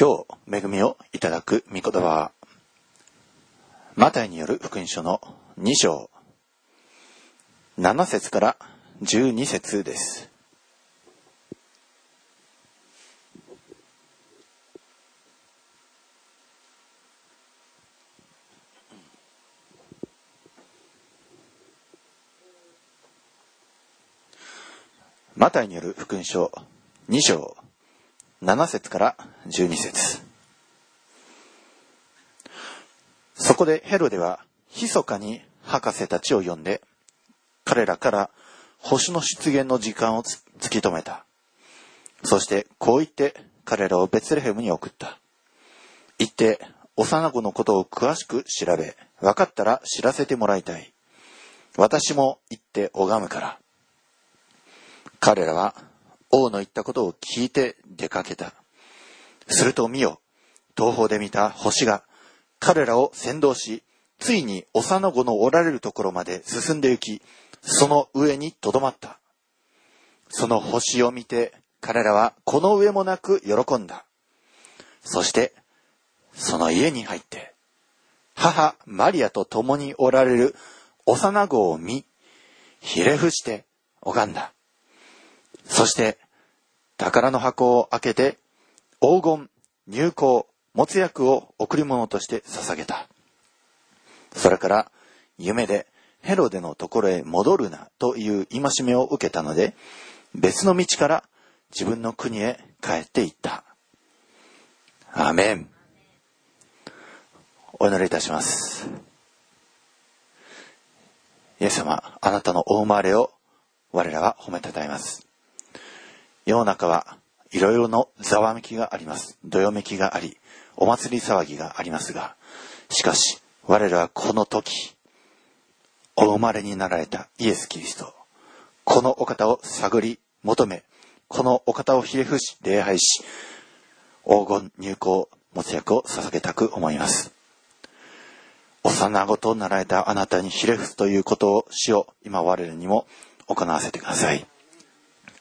今日恵みをいただく御言葉はマタイによる福音書の2章。7節から12節です。マタイによる福音書2章。7節から12節。そこでヘロデは密かに博士たちを呼んで彼らから星の出現の時間を突き止めた。そしてこう言って彼らをベツレヘムに送った。行って幼子のことを詳しく調べ分かったら知らせてもらいたい。私も行って拝むから。彼らは王の言ったことを聞いて出かけた。すると見よ、東方で見た星が彼らを先導し、ついに幼子のおられるところまで進んで行き、その上にとどまった。その星を見て彼らはこの上もなく喜んだ。そして、その家に入って、母マリアと共におられる幼子を見、ひれ伏して拝んだ。そして、宝の箱を開けて、黄金、入香、持つ薬を贈り物として捧げた。それから、夢でヘロデのところへ戻るなという戒めを受けたので、別の道から自分の国へ帰っていった。アメン。お祈りいたします。イエス様、あなたのお生まれを我らは褒めたたえます。世の中はいろいろのざわめきがあります。どよめきがあり、お祭り騒ぎがありますが、しかし、我らはこの時、お生まれになられたイエス・キリスト、このお方を探り求め、このお方をひれ伏し礼拝し、黄金入港持つ役を捧げたく思います。幼子となられたあなたにひれ伏すということをしよう、今我らにも行わせてください。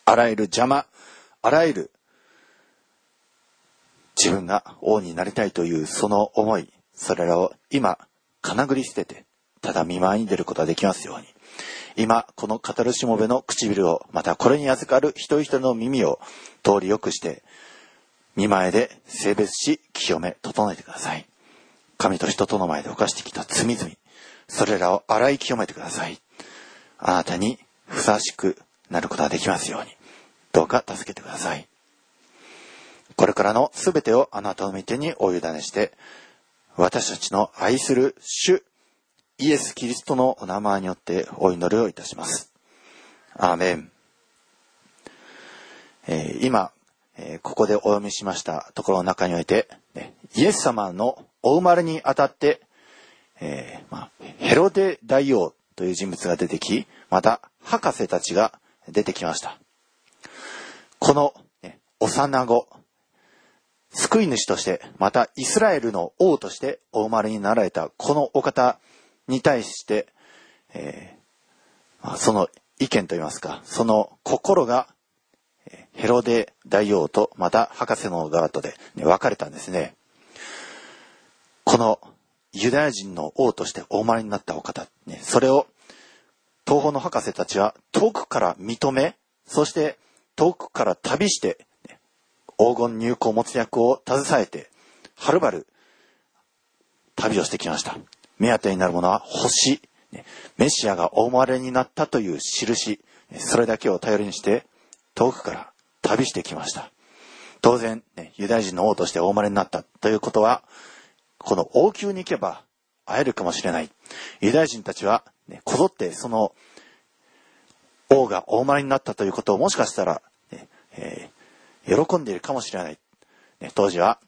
あらゆる邪魔、あらゆる自分が王になりたいというその思い、それらを今、かなぐり捨てて、ただ見舞いに出ることができますように。今、この語るしもべの唇を、またこれに預かる一人一人の耳を通りよくして、見前で性別し、清め、整えてください。神と人との前で犯してきた罪々、それらを洗い清めてください。あなたにふさわしくなることができますように。どうか助けてください。これからのすべてをあなたの御手にお委ねして、私たちの愛する主、イエス・キリストのお名前によってお祈りをいたします。アーメン。えー、今、えー、ここでお読みしましたところの中において、ね、イエス様のお生まれにあたって、えー、まあ、ヘロデ大王という人物が出てき、また博士たちが出てきました。この、ね、幼子、救い主として、またイスラエルの王としてお生まれになられたこのお方に対して、えー、その意見といいますか、その心が、ヘロデ大王とまた博士の側とで、ね、分かれたんですね。このユダヤ人の王としてお生まれになったお方、ね、それを東方の博士たちは遠くから認め、そして遠くから旅して、黄金入港持役を携えて、はるばる旅をしてきました。目当てになるものは星、メシアがお生まれになったという印、それだけを頼りにして遠くから旅してきました。当然、ね、ユダヤ人の王としてお生まれになったということは、この王宮に行けば会えるかもしれない。ユダヤ人たちは、ね、こぞってその王がお生まれになったということをもしかしたら、えー、喜んでいるかもしれない。ね、当時は、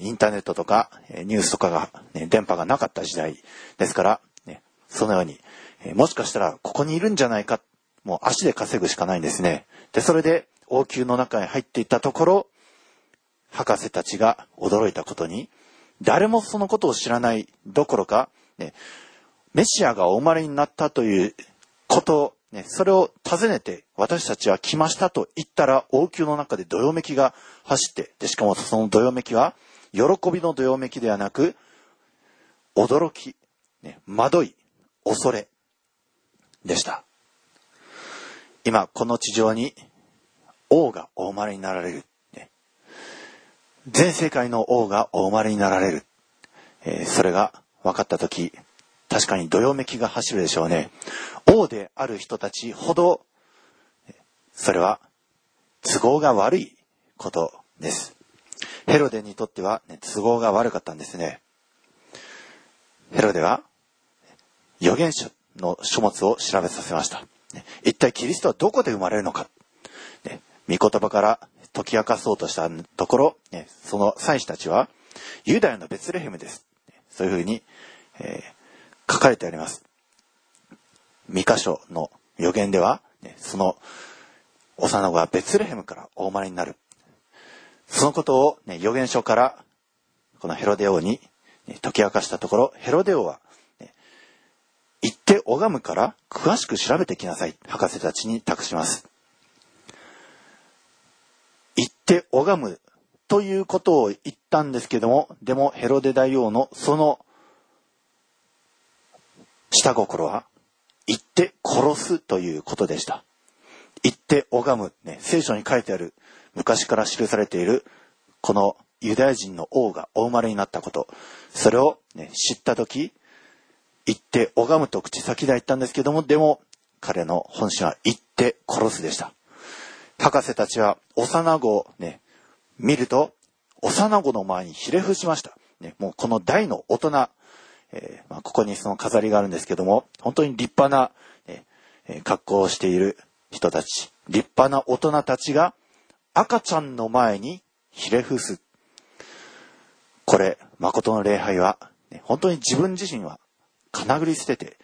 インターネットとかニュースとかが、ね、電波がなかった時代ですから、ね、そのように、えもしかしたらここにいるんじゃないか、もう足で稼ぐしかないんですね。で、それで王宮の中に入っていったところ、博士たちが驚いたことに、誰もそのことを知らないどころか、ね、メシアがお生まれになったということね、それを尋ねて私たちは来ましたと言ったら王宮の中でどよめきが走って、で、しかもそのどよめきは喜びのどよめきではなく、驚き、ね、惑い、恐れでした。今、この地上に王がお生まれになられる。ね、全世界の王がお生まれになられる。えー、それが分かったとき、確かにどよめきが走るでしょうね。王である人たちほど、それは都合が悪いことです。ヘロデにとっては、ね、都合が悪かったんですね。ヘロデは預言書の書物を調べさせました。一体キリストはどこで生まれるのか。ね、御言葉から解き明かそうとしたところ、ね、その祭司たちは、ユダヤのベツレヘムです。そういうふうに、えー、書かれてあります。三箇所の予言では、その幼子はベツレヘムからお生まれになる。そのことを、ね、預言書からこのヘロデ王に、解き明かしたところ、ヘロデ王は、ね、行って拝むから詳しく調べてきなさい。博士たちに託します。行って拝むということを言ったんですけども、でもヘロデ大王のその下心は、行って殺すということでした。行って拝む、ね、聖書に書いてある、昔から記されている、このユダヤ人の王がお生まれになったこと、それを、ね、知ったとき、行って拝むと口先で言ったんですけども、でも彼の本心は行って殺すでした。博士たちは幼子をね、見ると、幼子の前にひれ伏しました。ね、もうこの大の大人、えー、まあ、ここにその飾りがあるんですけども、本当に立派な、えー、格好をしている人たち、立派な大人たちが赤ちゃんの前にひれ伏す。これ、誠の礼拝は、ね、本当に自分自身はかなぐり捨てて、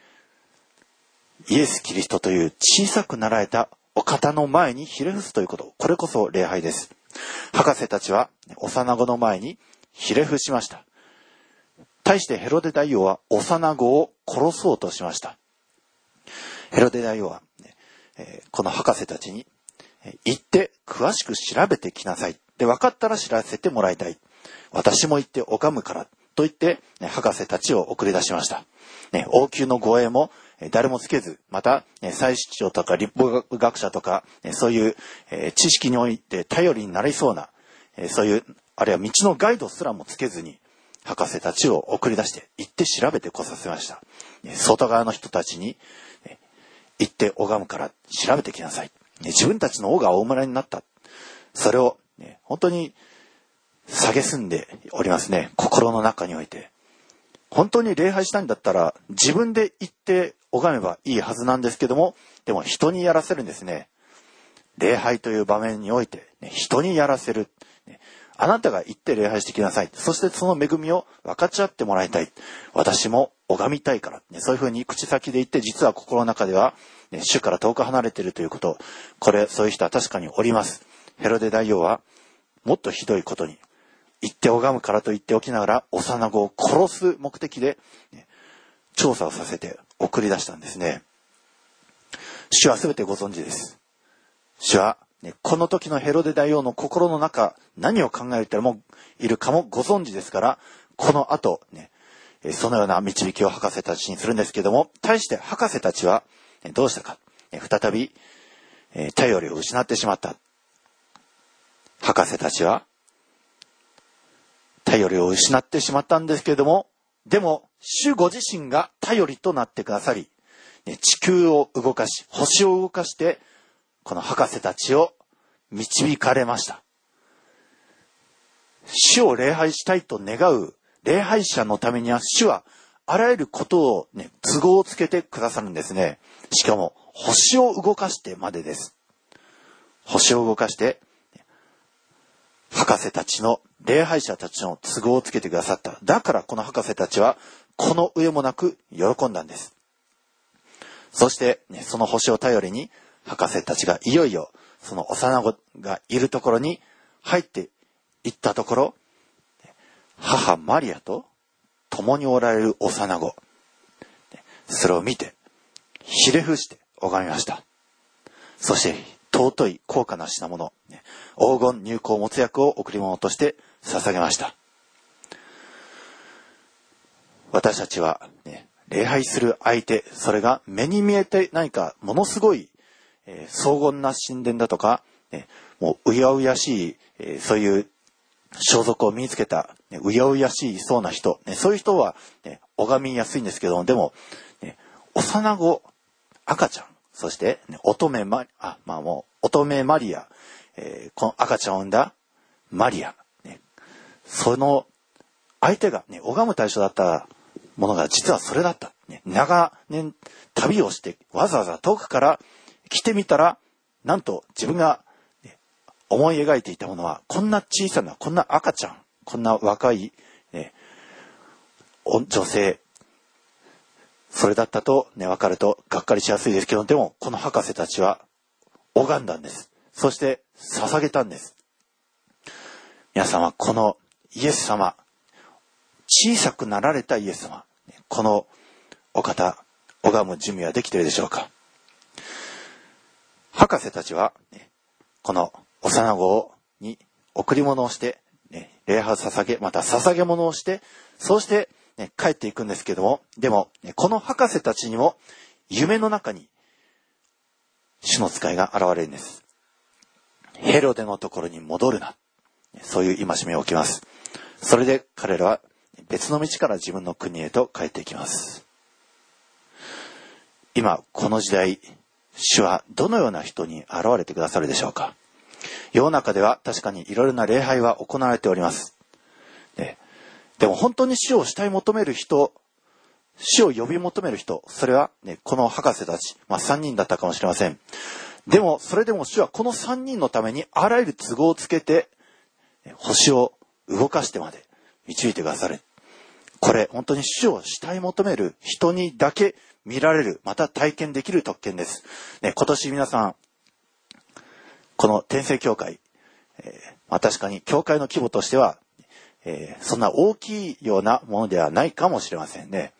イエス・キリストという小さくなられたお方の前にひれ伏すということ、これこそ礼拝です。博士たちは幼子の前にひれ伏しました。対してヘロデ大王は幼子を殺そうとしました。ヘロデ大王は、えこの博士たちに、行って詳しく調べてきなさい。で、分かったら知らせてもらいたい。私も行って拝むから。と言って、ね、博士たちを送り出しました。ね、王宮の護衛も、誰もつけず、また、祭司長とか立法学者とか、そういう、知識において頼りになりそうな、そういう、あるいは道のガイドすらもつけずに、博士たちを送り出して行って調べてこさせました。外側の人たちに行って拝むから調べてきなさい。自分たちの王が大村になった。それを、本当に蔑んでおりますね。心の中において。本当に礼拝したいんだったら自分で行って拝めばいいはずなんですけども、でも人にやらせるんですね。礼拝という場面において、人にやらせる。あなたが行って礼拝してきなさい。そしてその恵みを分かち合ってもらいたい。私も拝みたいから。ね、そういうふうに口先で言って、実は心の中では、ね、主から遠く離れているということ。これ、そういう人は確かにおります。ヘロデ大王は、もっとひどいことに、行って拝むからと言っておきながら、幼子を殺す目的で、ね、調査をさせて送り出したんですね。主は全てご存知です。主は、ね、この時のヘロデ大王の心の中、何を考えてもいるかもご存知ですから、この後、ね、そのような導きを博士たちにするんですけども、対して博士たちはどうしたか。再び、頼りを失ってしまった。博士たちは頼りを失ってしまったんですけれども、でも、主ご自身が頼りとなってくださり、地球を動かし、星を動かして、この博士たちを導かれました。主を礼拝したいと願う礼拝者のためには、主はあらゆることをね、都合をつけてくださるんですね。しかも、星を動かしてまでです。星を動かして、博士たちの礼拝者たちの都合をつけてくださった。だからこの博士たちは、この上もなく喜んだんです。そして、ね、その星を頼りに、博士たちがいよいよ、その幼子がいるところに入っていったところ、母マリアと共におられる幼子、それを見て、ひれ伏して拝みました。そして、尊い高価な品物、黄金入香没薬を贈り物として捧げました。私たちは、ね、礼拝する相手、それが目に見えて何かものすごい、え荘厳な神殿だとか、ね、もううやうやしい、えそういう装束を身につけた、ね、うやうやしいそうな人、ね、そういう人は、ね、拝みやすいんですけども、でも、ね、幼子、赤ちゃん、そして、ね、乙女マリ、あ、まあもう、乙女マリア、えーこの赤ちゃんを産んだマリア、ね、その相手がね、拝む対象だったものが実はそれだった。ね、長年旅をしてわざわざ遠くから来てみたら、なんと自分が、思い描いていたものは、こんな小さな、こんな赤ちゃん、こんな若い、ね、女性、それだったとね、わかるとがっかりしやすいですけど、でもこの博士たちは拝んだんです。そして捧げたんです。皆さんはこのイエス様、小さくなられたイエス様、このお方、拝む準備はできているでしょうか？博士たちは、ねこの幼子に贈り物をして、ね礼拝を捧げ、また捧げ物をして、そうして、ね帰っていくんですけども、でも、ねこの博士たちにも夢の中に主の使いが現れるんです。ヘロデのところに戻るな。そういう戒めを置きます。それで彼らは別の道から自分の国へと帰っていきます。今、この時代、主はどのような人に現れてくださるでしょうか？世の中では確かにいろいろな礼拝は行われております。ねでも本当に主を慕い求める人、主を呼び求める人、それはね、この博士たち、まあ3人だったかもしれません。でも、それでも主はこの3人のためにあらゆる都合をつけて、星を動かしてまで導いてくださる。これ、本当に主を慕い求める人にだけ見られる、また体験できる特権です。ね、今年皆さん、この天聖教会、えーまあ、確かに教会の規模としては、えーそんな大きいようなものではないかもしれませんね。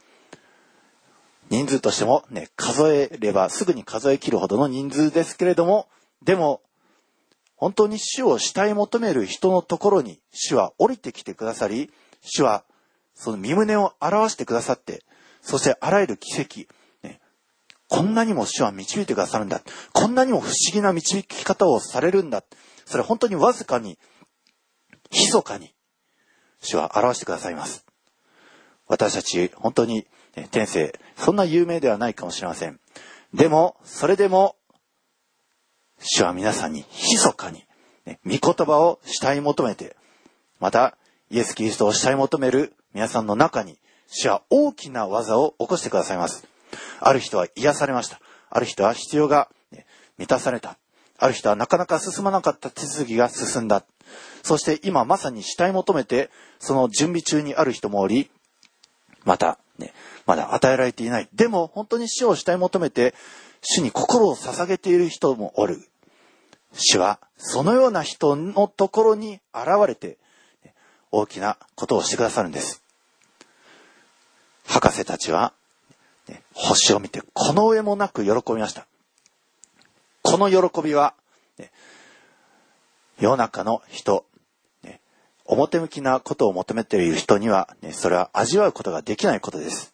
人数としてもね、数えればすぐに数え切るほどの人数ですけれども、でも、本当に主を慕い求める人のところに主は降りてきてくださり、主はその身胸を表してくださって、そしてあらゆる奇跡、ね、こんなにも主は導いてくださるんだ。こんなにも不思議な導き方をされるんだ。それ本当にわずかに、密かに、主は表してくださいます。私たち、本当に、ね天性、そんな有名ではないかもしれません。でも、それでも、主は皆さんに密かに、ね、御言葉を慕い求めて、また、イエス・キリストを慕い求める皆さんの中に、主は大きな技を起こしてくださいます。ある人は癒されました。ある人は必要が、ね満たされた。ある人はなかなか進まなかった手続きが進んだ。そして今まさに慕い求めて、その準備中にある人もおり、また、ね、まだ与えられていない。でも本当に主を慕い求めて、主に心を捧げている人もおる。主はそのような人のところに現れて、大きなことをしてくださるんです。博士たちは、ね星を見てこの上もなく喜びました。この喜びは、ね世の中の人、ね表向きなことを求めている人には、ね、それは味わうことができないことです。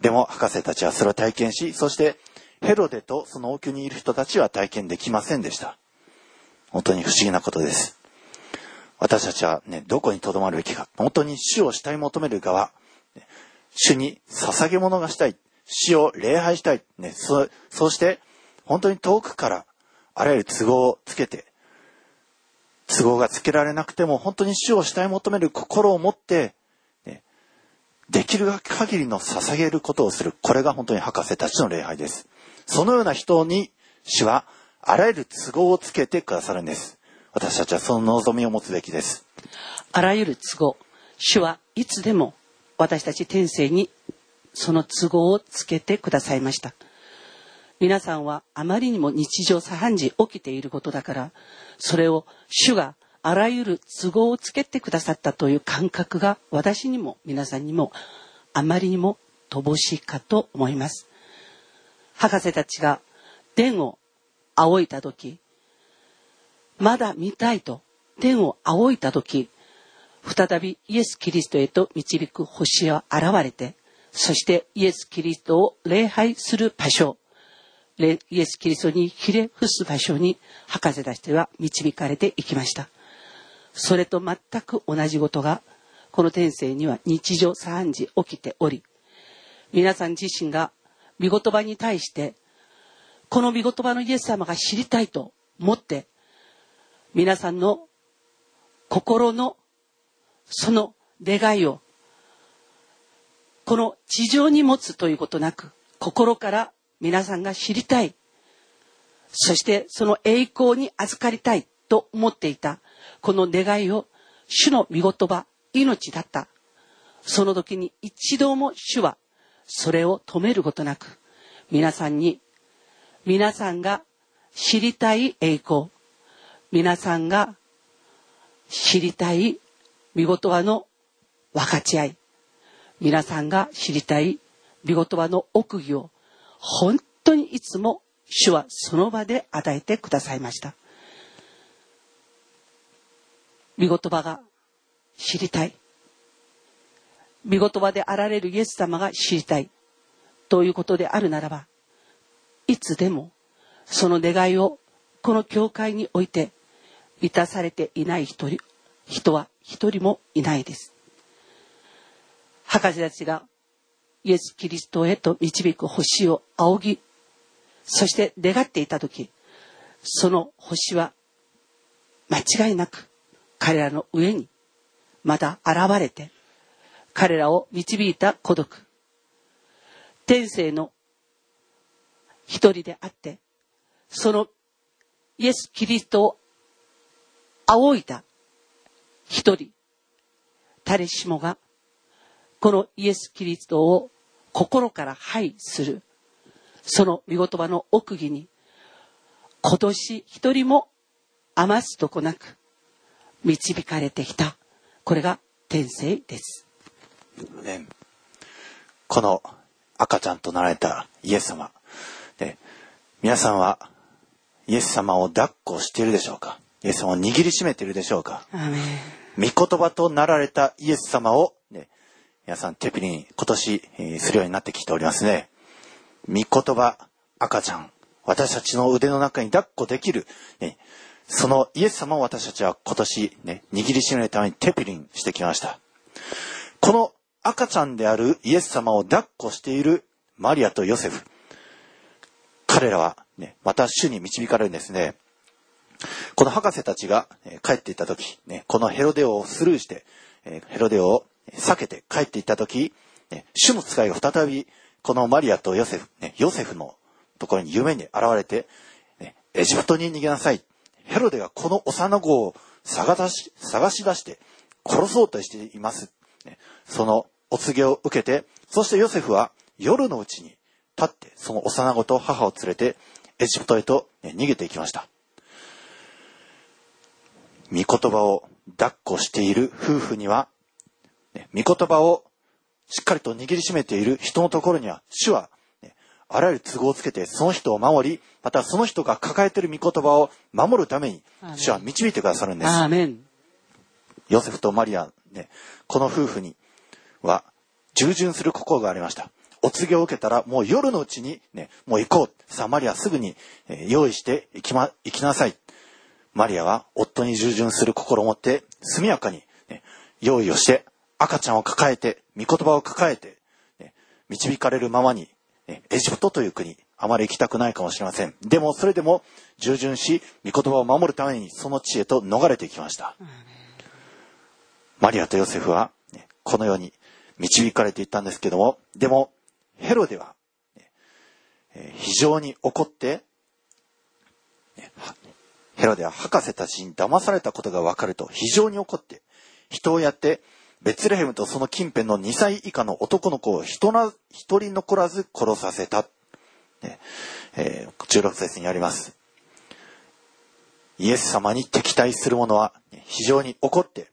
でも博士たちはそれを体験し、そしてヘロデとその王宮にいる人たちは体験できませんでした。本当に不思議なことです。私たちはね、どこに留まるべきか。本当に主を慕い求める側。主に捧げ物がしたい。主を礼拝したい。ね、そそうして、本当に遠くからあらゆる都合をつけて、都合がつけられなくても、本当に主を慕い求める心を持って、ねできる限りの捧げることをする。これが本当に博士たちの礼拝です。そのような人に主はあらゆる都合をつけてくださるんです。私たちはその望みを持つべきです。あらゆる都合主はいつでも私たち天性にその都合をつけてくださいました皆さんはあまりにも日常茶飯事起きていることだからそれを主があらゆる都合をつけてくださったという感覚が私にも皆さんにもあまりにも乏しいかと思います博士たちが天を仰いだ時、まだ見たいと天を仰いだ時、再びイエス・キリストへと導く星は現れて、そしてイエス・キリストを礼拝する場所、イエス・キリストにひれ伏す場所に博士たちは導かれていきました。それと全く同じことが、この天性には日常3時起きており、皆さん自身が見言葉に対して、この見言葉のイエス様が知りたいと思って、皆さんの心のその願いを、この地上に持つということなく、心から皆さんが知りたい。そしてその栄光に預かりたいと思っていた、この願いを主の御言葉、命だった。その時に一度も主はそれを止めることなく、皆さんに、皆さんが知りたい栄光、皆さんが知りたい見言葉の分かち合い、皆さんが知りたい見言葉の奥義を本当にいつも主はその場で与えてくださいました。見言葉が知りたい。見言葉であられるイエス様が知りたい。ということであるならば、いつでもその願いをこの教会において満たされていない人人は一人もいないです。博士たちがイエス・キリストへと導く星を仰ぎ、そして願っていた時、その星は間違いなく彼らの上にまた現れて、彼らを導いた孤独。天性の一人であって、そのイエス・キリストを仰いだ一人、誰しもが、このイエス・キリストを心から拝する、その見言葉の奥義に、今年一人も余すとこなく導かれてきた。これが天性です。この赤ちゃんとなられたイエス様。皆さんはイエス様を抱っこしているでしょうか？イエス様を握りしめているでしょうか？御言葉となられたイエス様を、ね、皆さんテピリン今年、えー、するようになってきておりますね。御言葉、赤ちゃん、私たちの腕の中に抱っこできる、ね、そのイエス様を私たちは今年、ね、握りしめるためにテピリンしてきました。この赤ちゃんであるイエス様を抱っこしているマリアとヨセフ。彼らは、ね、また主に導かれるんですね。この博士たちが帰っていった時、ね、このヘロデオをスルーして、ヘロデオを避けて帰っていった時、主の使いが再びこのマリアとヨセフ、ヨセフのところに夢に現れて、エジプトに逃げなさい。ヘロデがこの幼子を探し探し出して殺そうとしています。そのお告げを受けて、そしてヨセフは夜のうちに立ってその幼子と母を連れてエジプトへと逃げていきました。御言葉を抱っこしている夫婦には、ね、御言葉をしっかりと握りしめている人のところには、主は、ね、あらゆる都合をつけて、その人を守り、またその人が抱えている御言葉を守るために、主は導いてくださるんです。ヨセフとマリア、ね、この夫婦には、従順する心がありました。お告げを受けたら、もう夜のうちに、ね、もう行こう。さあ、マリアすぐに、えー、用意して行きま、行きなさい。マリアは夫に従順する心を持って速やかに、ね、用意をして赤ちゃんを抱えて御言葉を抱えて、ね、導かれるままに、ね、エジプトという国あまり行きたくないかもしれません。でもそれでも従順し御言葉を守るためにその地へと逃れていきました。マリアとヨセフは、ね、このように導かれていったんですけどもでもヘロデは、ね、非常に怒って、ね、ヘロデは博士たちに騙されたことがわかると非常に怒って、人をやって、ベツレヘムとその近辺の2歳以下の男の子を人な一人残らず殺させた。ねえー、16節にあります。イエス様に敵対する者は非常に怒って、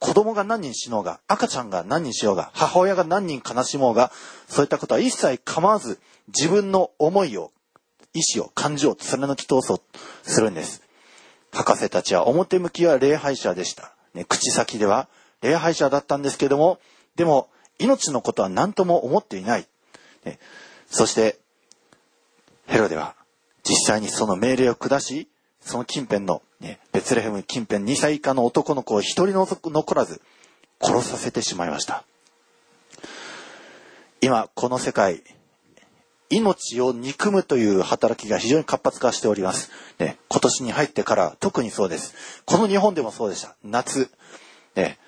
子供が何人死のうが、赤ちゃんが何人しようが、母親が何人悲しもうが、そういったことは一切構わず、自分の思いを意志を、感情を貫き通そうするんです。博士たちは表向きは礼拝者でした。ね、口先では礼拝者だったんですけども、でも命のことは何とも思っていない。ね、そして、ヘロデは実際にその命令を下し、その近辺の、ね、ベツレヘム近辺2歳以下の男の子を一人残らず殺させてしまいました。今、この世界、命を憎むという働きが非常に活発化しております。ね、今年に入ってから特にそうです。この日本でもそうでした。夏、ね、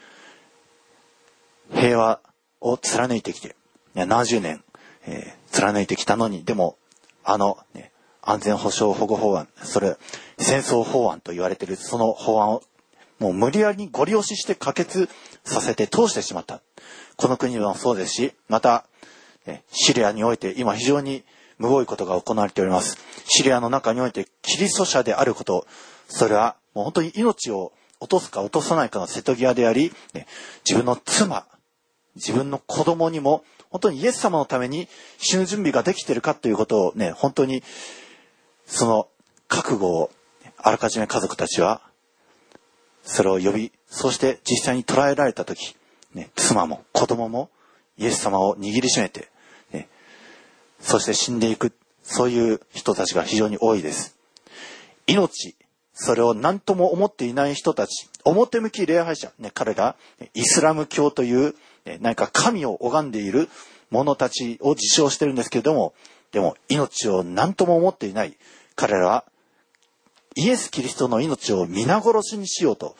平和を貫いてきて、ね、70年、えー貫いてきたのに、でも、あの、ね、安全保障保護法案、それ、戦争法案と言われているその法案を、もう無理やりにご利用しして可決させて通してしまった。この国でもそうですし、また、シリアにおいて今非常にむごいことが行われております。シリアの中においてキリスト者であること、それはもう本当に命を落とすか落とさないかの瀬戸際であり、自分の妻、自分の子供にも本当にイエス様のために死ぬ準備ができているかということをね、本当にその覚悟をあらかじめ家族たちはそれを呼び、そして実際に捕らえられた時、ね、妻も子供もイエス様を握りしめて、そして死んでいく、そういう人たちが非常に多いです。命、それを何とも思っていない人たち、表向き礼拝者、ね、彼がイスラム教という、何か神を拝んでいる者たちを自称してるんですけれども、でも命を何とも思っていない彼らはイエス・キリストの命を皆殺しにしようと、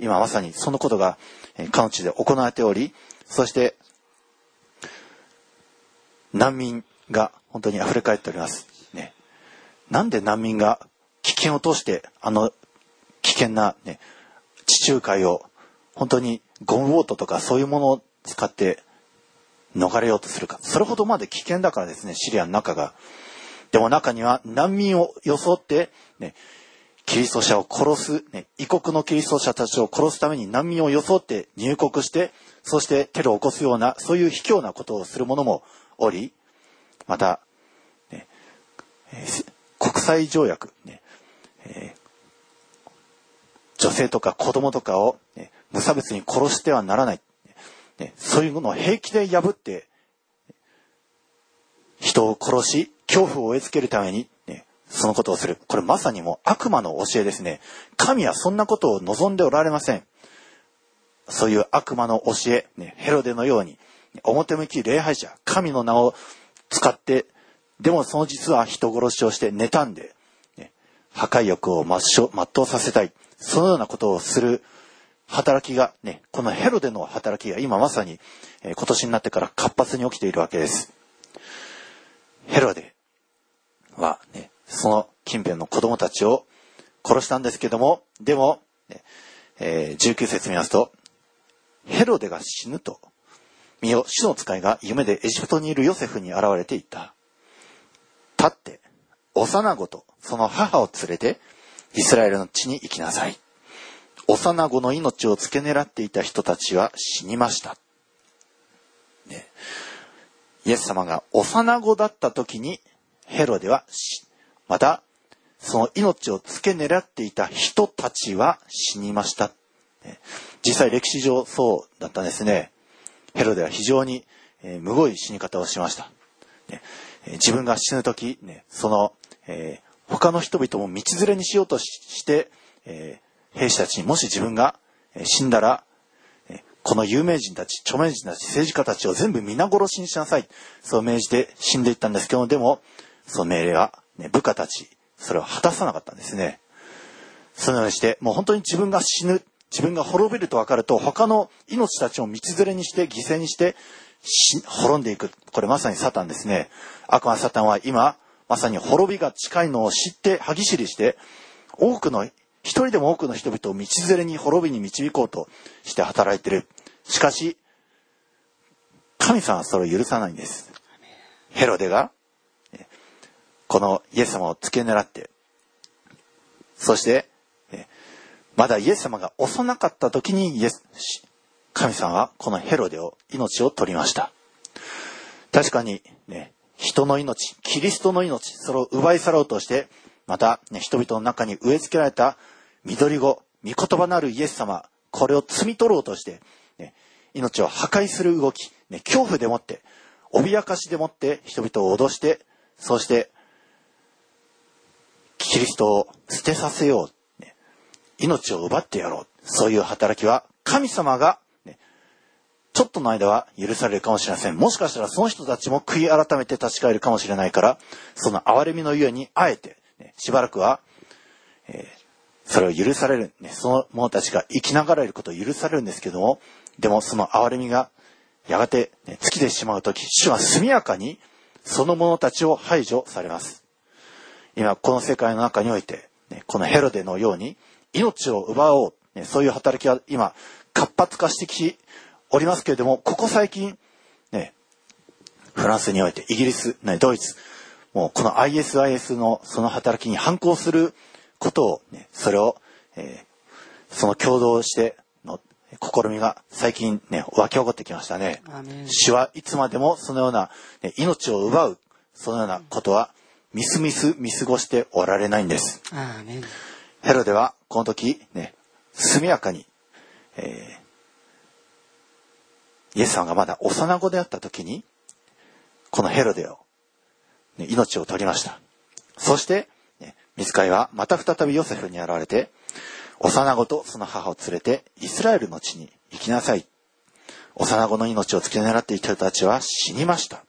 今まさにそのことがえー彼の地で行われており、そして難民が本当に溢れ返っております。ね、なんで難民が危険を通してあの危険な、ね、地中海を本当にゴムボートとかそういうものを使って逃れようとするか。それほどまで危険だからですね、シリアの中が。でも中には難民を装って、ね、キリスト者を殺す、ね、異国のキリスト者たちを殺すために難民を装って入国して、そしてテロを起こすような、そういう卑怯なことをする者もおり、また、ねえー国際条約、ねえー女性とか子供とかを、ね無差別に殺してはならない、ねそういうものを平気で破って、人を殺し、恐怖を植え付けるために、ね、そのことをする。これまさにもう悪魔の教えですね。神はそんなことを望んでおられません。そういう悪魔の教え、ね、ヘロデのように、表向き礼拝者、神の名を使って、でもその実は人殺しをして妬んで、ね、破壊欲を全うさせたい。そのようなことをする働きが、ね、このヘロデの働きが今まさに、え今年になってから活発に起きているわけです。ヘロデは、ね、その近辺の子供たちを殺したんですけども、でも、ねえー19節見ますと、ヘロデが死ぬと、見よ、主の使いが夢でエジプトにいるヨセフに現れていった。立って、幼子とその母を連れて、イスラエルの地に行きなさい。幼子の命を付け狙っていた人たちは死にました。ね、イエス様が幼子だった時にヘロデは死またその命を付け狙っていた人たちは死にました。実際歴史上そうだったんですね。ヘロデは非常に、えーむごい死に方をしました。ね自分が死ぬ時、ね、その、えー他の人々も道連れにしようとして、えー兵士たちにもし自分が死んだら、この有名人たち、著名人たち、政治家たちを全部皆殺しにしなさい。そう命じて死んでいったんですけど、でも、その命令は、ね、部下たち、それを果たさなかったんですね。そのようにして、もう本当に自分が死ぬ、自分が滅びると分かると、他の命たちを道連れにして、犠牲にして、滅んでいく。これまさにサタンですね。悪魔サタンは今、まさに滅びが近いのを知って、歯ぎしりして、多くの、一人でも多くの人々を道連れに滅びに導こうとして働いてる。しかし、神様はそれを許さないんです。ヘロデが、このイエス様を付け狙って、そして、まだイエス様が幼かった時にイエス、神様はこのヘロデを、命を取りました。確かにね、人の命、キリストの命、それを奪い去ろうとして、また、ね、人々の中に植え付けられた緑子、御言葉なるイエス様、これを摘み取ろうとして、ね、命を破壊する動き、ね、恐怖でもって、脅かしでもって人々を脅して、そして、キリストを捨てさせよう、ね、命を奪ってやろう。そういう働きは神様が、ね、ちょっとの間は許されるかもしれません。もしかしたらその人たちも悔い改めて立ち返るかもしれないから、その憐れみのゆえにあえて、ね、しばらくは、えーそれを許される、ね、その者たちが生きながらえることを許されるんですけども、でもその憐れみがやがて、ね、尽きてしまうとき、主は速やかにその者たちを排除されます。今、この世界の中において、ね、このヘロデのように命を奪おう、ね、そういう働きは今、活発化してきておりますけれども、ここ最近、ね、フランスにおいて、イギリス、ね、ドイツ、もうこの ISIS のその働きに反抗することを、ね、それを、えーその共同しての試みが最近ね、湧き起こってきましたね。アーメン主はいつまでもそのような、ね命を奪う、そのようなことは、みすみす見過ごしておられないんです。ヘロデは、この時、ね、速やかに、えーイエスさんがまだ幼子であった時に、このヘロデを、ね命を取りました。そして、ね、ミツカイはまた再びヨセフに現れて、幼子とその母を連れてイスラエルの地に行きなさい。幼子の命を突き狙っていた人たちは死にました。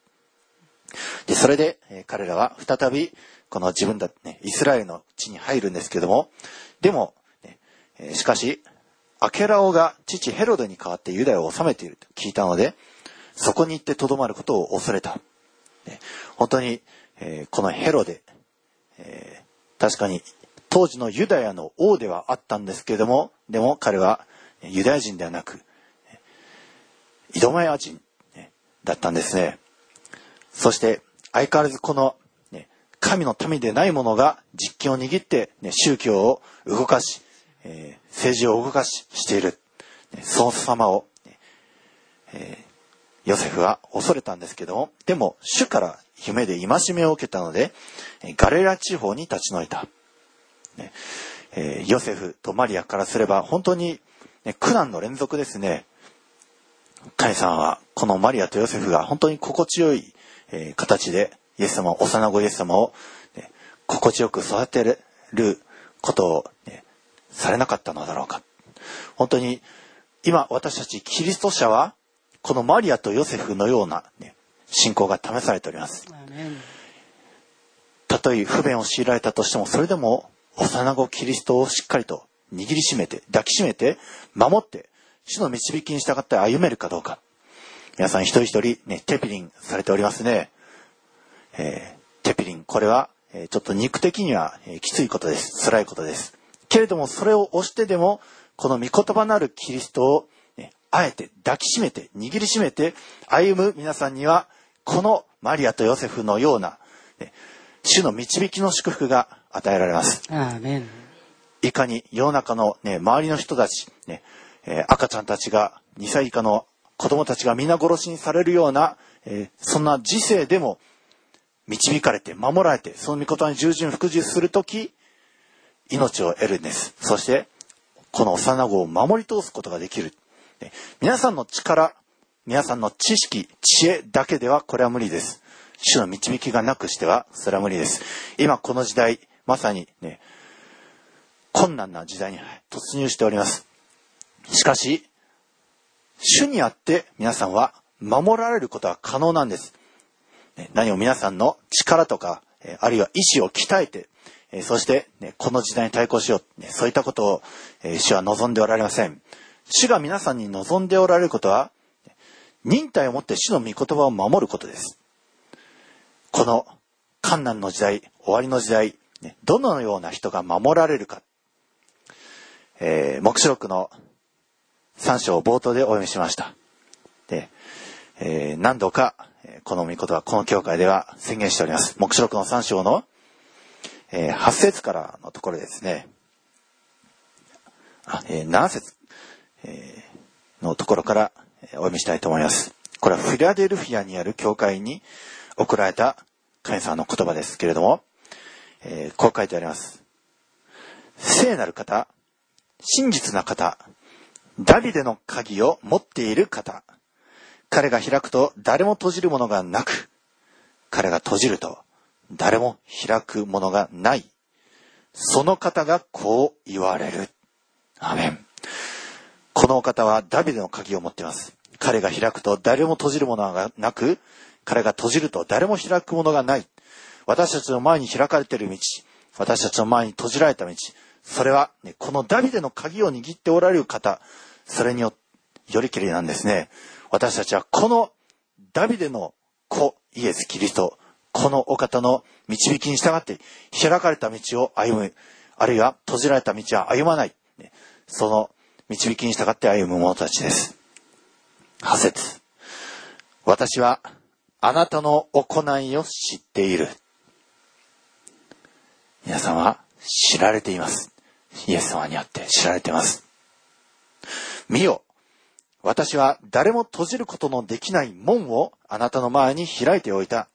で、それで、え彼らは再び、この自分だ、ね、イスラエルの地に入るんですけども、でも、ねえしかし、アケラオが父ヘロデに代わってユダヤを治めていると聞いたので、そこに行って留まることを恐れた。ね本当に、えーこのヘロデ、えー確かに当時のユダヤの王ではあったんですけども、でも彼はユダヤ人ではなく、イドマヤ人だったんですね。そして相変わらずこの、ね、神の民でない者が実権を握って、ね、宗教を動かし、えー政治を動かししている、ねその様を、ねえーヨセフは恐れたんですけども、でも主から夢で戒めを受けたので、ガレラ地方に立ち退いた。ねえーヨセフとマリアからすれば本当に、ね、苦難の連続ですね。神様はこのマリアとヨセフが本当に心地よい、えー形でイエス様を幼子イエス様を、ね心地よく育てることを、ねされなかったのだろうか。本当に今私たちキリスト者はこのマリアとヨセフのような、ね、信仰が試されております。たとえ不便を強いられたとしても、それでも幼子キリストをしっかりと握りしめて、抱きしめて、守って、主の導きに従って歩めるかどうか。皆さん一人一人ね、テピリンされておりますね。えーテピリン、これは、えーちょっと肉的には、えーきついことです。辛いことです。けれども、それを押してでも、この御言葉なるキリストを、ねあえて抱きしめて、握りしめて、歩む皆さんには、このマリアとヨセフのような、ね主の導きの祝福が与えられます。いかに世の中の、ね、周りの人たち、ねえー赤ちゃんたちが、2歳以下の子供たちが皆殺しにされるような、えーそんな時世でも導かれて、守られて、その御言に従順服従するとき、命を得るんです。そして、この幼子を守り通すことができる。ね皆さんの力、皆さんの知識、知恵だけではこれは無理です。主の導きがなくしては、それは無理です。今この時代、まさにね、困難な時代に突入しております。しかし、主にあって皆さんは守られることは可能なんです。何を皆さんの力とか、あるいは意志を鍛えて、そして、ね、この時代に対抗しよう、そういったことを、主は望んでおられません。主が皆さんに望んでおられることは、忍耐をもって主の御言葉を守ることです。この困難の時代、終わりの時代、どのような人が守られるか。えー、目視録の3章冒頭でお読みしました。で、えー何度か、この御言葉、この教会では宣言しております。目視録の3章の、えー8節からのところですね。あ、えー7節、えーのところからお読みしたいと思います。これはフィラデルフィアにある教会に送られた神様の言葉ですけれども、えーこう書いてあります。聖なる方、真実な方、ダビデの鍵を持っている方、彼が開くと誰も閉じるものがなく、彼が閉じると誰も開くものがない。その方がこう言われる。アメン。このお方はダビデの鍵を持っています。彼が開くと誰も閉じるものがなく、彼が閉じると誰も開くものがない。私たちの前に開かれている道、私たちの前に閉じられた道、それは、ね、このダビデの鍵を握っておられる方、それによりきりなんですね。私たちはこのダビデの子、イエス・キリスト、このお方の導きに従って開かれた道を歩む、あるいは閉じられた道は歩まない。その導きに従って歩む者たちです。破節。私はあなたの行いを知っている。皆さんは知られています。イエス様にあって知られています。見よ。私は誰も閉じることのできない門をあなたの前に開いておいた。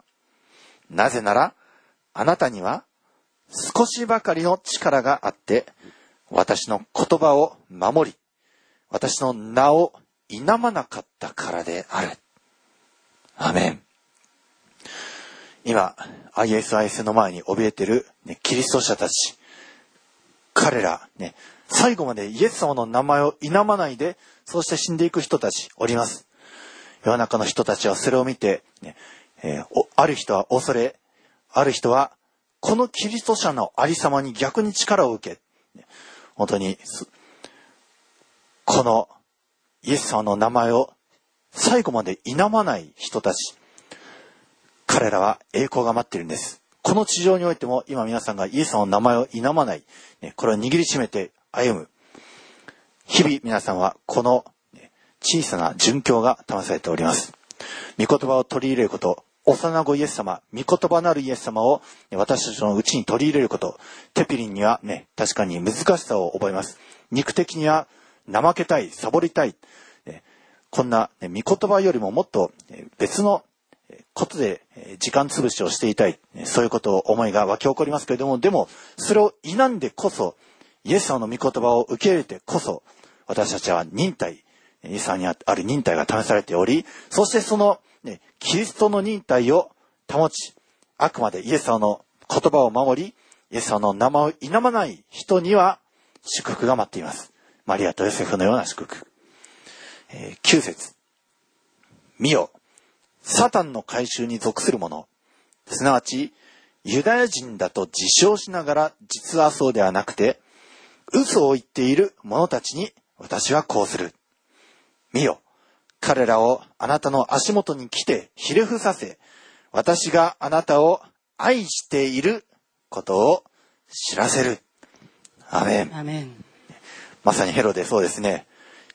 なぜなら、あなたには少しばかりの力があって、私の言葉を守り、私の名を否まなかったからである。アメン。今、ISIS の前に怯えてる、ね、キリスト者たち。彼ら、ね、最後までイエス様の名前を否まないで、そうして死んでいく人たちおります。世の中の人たちはそれを見て、ねえーある人は恐れ、ある人は、このキリスト者のありさまに逆に力を受け、ね本当に、このイエス様の名前を最後まで否まない人たち、彼らは栄光が待っているんです。この地上においても今皆さんがイエス様の名前を否まない、ねこれを握りしめて歩む。日々皆さんはこの小さな殉教が試されております。御言葉を取り入れること、幼子イエス様、御言葉なるイエス様を私たちのうちに取り入れること、テピリンにはね、確かに難しさを覚えます。肉的には怠けたい、サボりたい。こんな、ね、御言葉よりももっと別のことで時間潰しをしていたい。そういうことを思いが湧き起こりますけれども、でも、それを否んでこそ、イエス様の御言葉を受け入れてこそ、私たちは忍耐、イエス様にある忍耐が試されており、そしてその、ね、キリストの忍耐を保ち、あくまでイエス様の言葉を守り、イエス様の名前を否まない人には祝福が待っています。マリアとヨセフのような祝福。えー、9節見よ、サタンの回収に属する者、すなわち、ユダヤ人だと自称しながら実はそうではなくて、嘘を言っている者たちに私はこうする。見よ、彼らをあなたの足元に来てひれ伏させ、私があなたを愛していることを知らせる。アメン。アメン。まさにヘロでそうですね。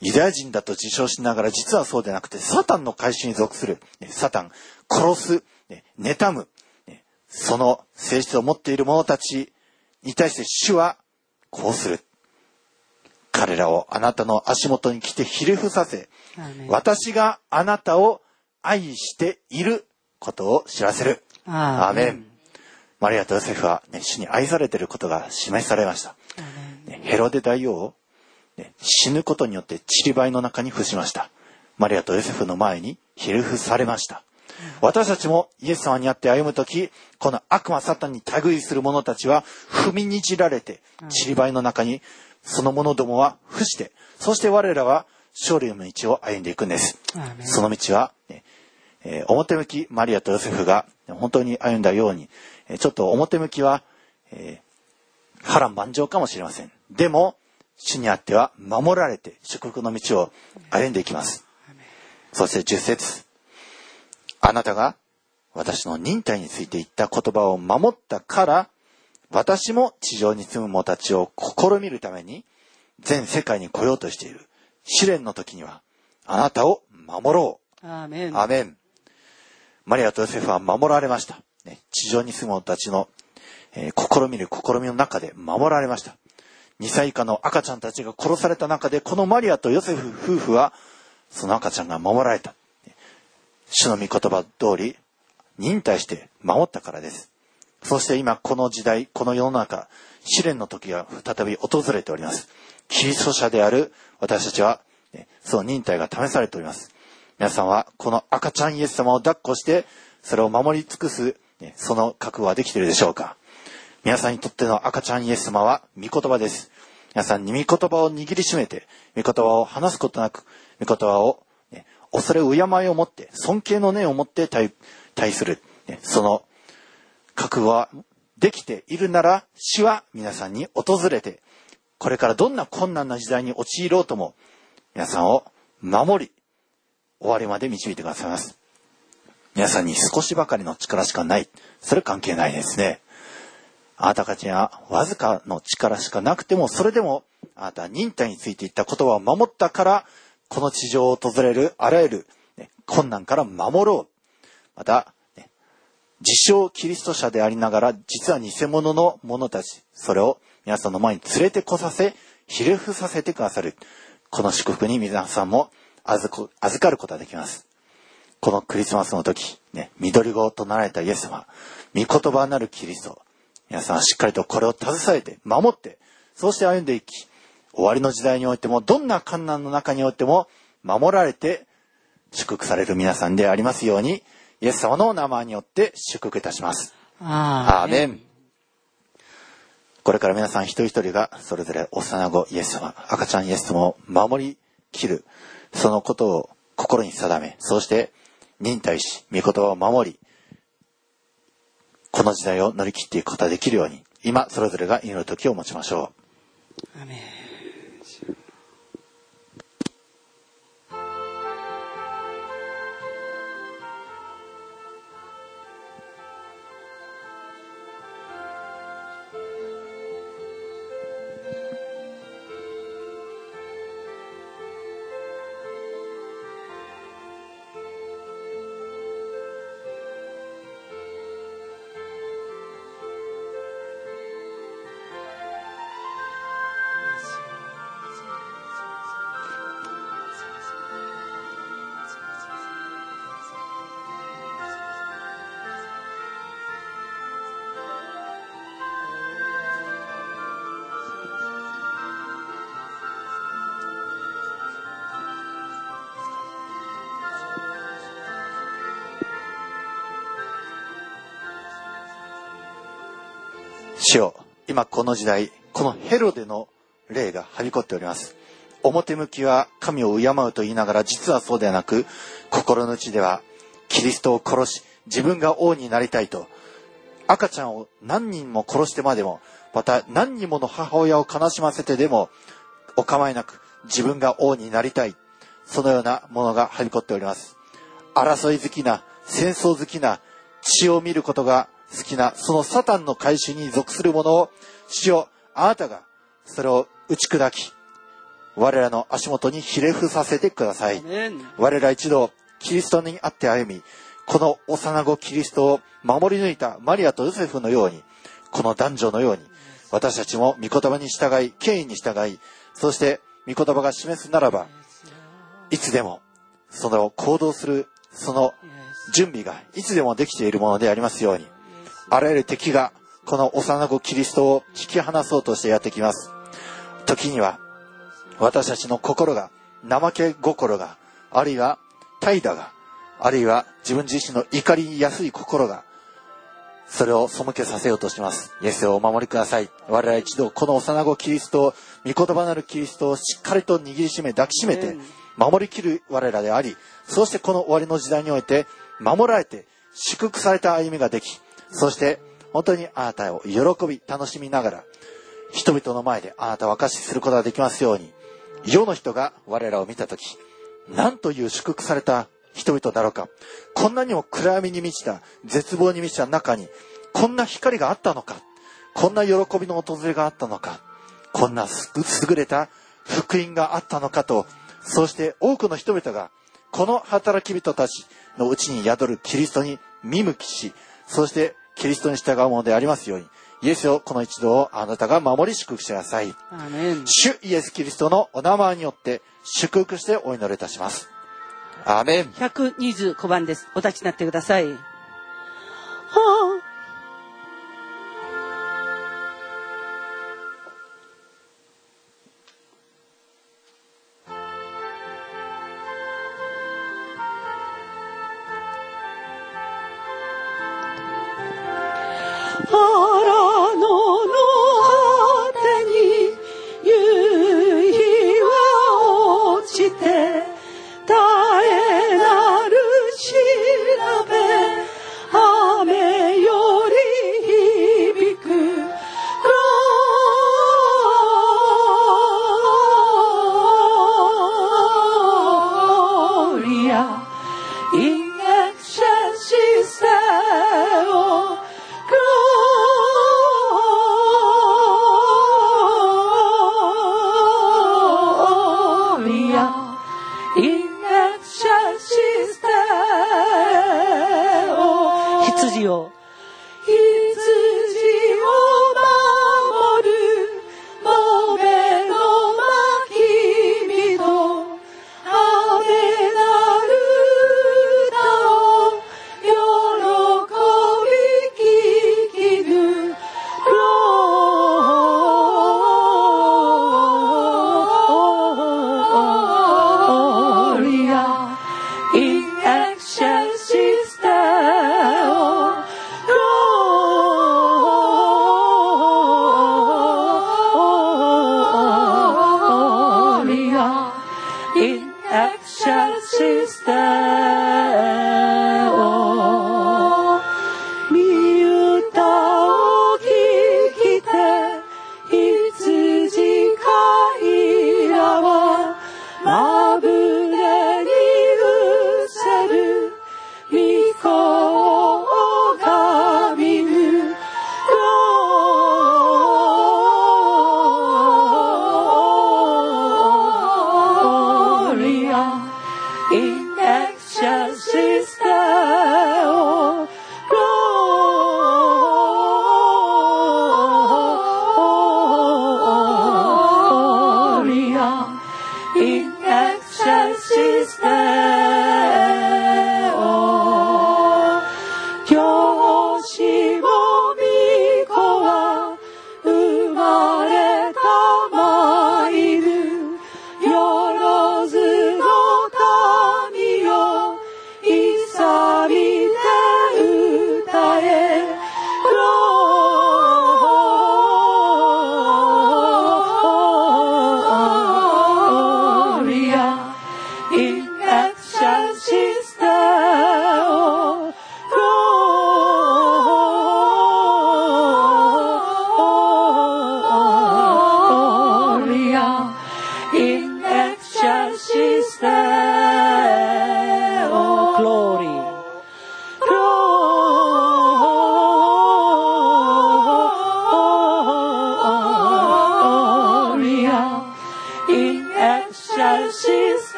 ユダヤ人だと自称しながら実はそうでなくて、サタンの回収に属する。ねサタン、殺す、ね妬む、ねその性質を持っている者たちに対して主はこうする。彼らをあなたの足元に来てひれ伏させ、私があなたを愛していることを知らせる。アアーメン。マリアとヨセフは、ね、主に愛されていることが示されました。ヘロデ大王を、ね死ぬことによって散り灰の中に伏しました。マリアとヨセフの前にひれ伏されました。私たちもイエス様にあって歩むとき、この悪魔サタンに類する者たちは踏みにじられて、散り灰の中にその者どもは伏して、そして我らは勝利の道を歩んでいくんです。その道は、ねえー表向きマリアとヨセフが本当に歩んだように、えーちょっと表向きは、えー波乱万丈かもしれません。でも、主にあっては守られて祝福の道を歩んでいきます。そして10節あなたが私の忍耐について言った言葉を守ったから、私も地上に住む者たちを試みるために全世界に来ようとしている。試練の時にはあなたを守ろう。アーメンアメン。マリアとヨセフは守られました。ね地上に住む者たちの、えー試みる試みの中で守られました。2歳以下の赤ちゃんたちが殺された中で、このマリアとヨセフ夫婦は、その赤ちゃんが守られた。主の御言葉通り、忍耐して守ったからです。そして今この時代、この世の中、試練の時が再び訪れております。キリスト者である私たちは、その忍耐が試されております。皆さんはこの赤ちゃんイエス様を抱っこして、それを守り尽くす、その覚悟はできているでしょうか？皆さんにとっての赤ちゃんイエス様は御言葉です。皆さんに御言葉を握りしめて、御言葉を話すことなく、御言葉を、ね恐れ敬いを持って、尊敬の念を持って対対する、ねその覚悟はできているなら、主は皆さんに訪れて、これからどんな困難な時代に陥ろうとも、皆さんを守り、終わりまで導いてくださいます。皆さんに少しばかりの力しかない。それ関係ないですね。あなたたちにはわずかの力しかなくても、それでも、あなたは忍耐についていった言葉を守ったから、この地上を訪れるあらゆる、ね困難から守ろう。また、ね自称キリスト者でありながら、実は偽物の者たち、それを皆さんの前に連れてこさせ、ひれ伏させてくださる。この祝福に皆さんも預かることができます。このクリスマスの時、ね、緑子となられたイエス様、御言葉なるキリスト、皆さんはしっかりとこれを携えて、守って、そうして歩んでいき、終わりの時代においても、どんな困難の中においても、守られて、祝福される皆さんでありますように、イエス様のお名前によって祝福いたします。アアーメン。これから皆さん一人一人がそれぞれ幼子イエス様、赤ちゃんイエス様を守りきる、そのことを心に定め、そうして忍耐し、御言葉を守り、この時代を乗り切っていくことができるように、今それぞれが祈る時を持ちましょう。今この時代、このヘロデの霊がはびこっております。表向きは神を敬うと言いながら、実はそうではなく、心の内ではキリストを殺し、自分が王になりたいと、赤ちゃんを何人も殺してまでも、また何人もの母親を悲しませてでも、お構いなく自分が王になりたい。そのようなものがはびこっております。争い好きな、戦争好きな、血を見ることが好きな、そのサタンの改心に属するものを、主よ、あなたが、それを打ち砕き、我らの足元にひれ伏させてください。我ら一度、キリストにあって歩み、この幼子キリストを守り抜いたマリアとヨセフのように、この男女のように、私たちも御言葉に従い、権威に従い、そして御言葉が示すならば、いつでも、その行動する、その準備がいつでもできているものでありますように、あらゆる敵が、この幼子キリストを引き離そうとしてやってきます。時には、私たちの心が、怠け心が、あるいは怠惰が、あるいは自分自身の怒りやすい心が、それを背けさせようとします。イエスをお守りください。我々一度この幼子キリストを、御言葉なるキリストをしっかりと握りしめ、抱きしめて、守りきる我らであり、そしてこの終わりの時代において、守られて、祝福された歩みができ、そして本当にあなたを喜び、楽しみながら、人々の前であなたを証しすることができますように、世の人が我らを見たとき、なんという祝福された人々だろうか。こんなにも暗闇に満ちた、絶望に満ちた中に、こんな光があったのか。こんな喜びの訪れがあったのか。こんな優れた福音があったのかと、そして多くの人々が、この働き人たちのうちに宿るキリストに見向きし、そしてキリストに従うものでありますように、イエスをこの一度をあなたが守り祝福してください。主イエス・キリストのお名前によって祝福してお祈りいたします。アーメン。125番です。お立ちになってください。羊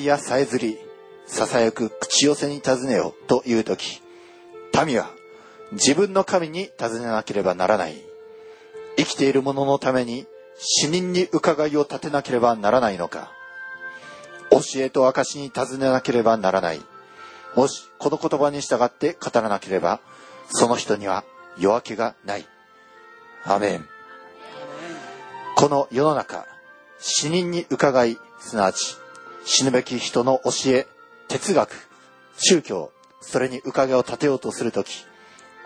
霊媒やさえずり、囁く口寄せに尋ねよというとき、民は自分の神に尋ねなければならない。生きている者のために死人に伺いを立てなければならないのか。教えと証に尋ねなければならない。もしこの言葉に従って語らなければ、その人には夜明けがない。アメン。この世の中、死人に伺い、すなわち死ぬべき人の教え、哲学、宗教、それに伺いを立てようとするとき、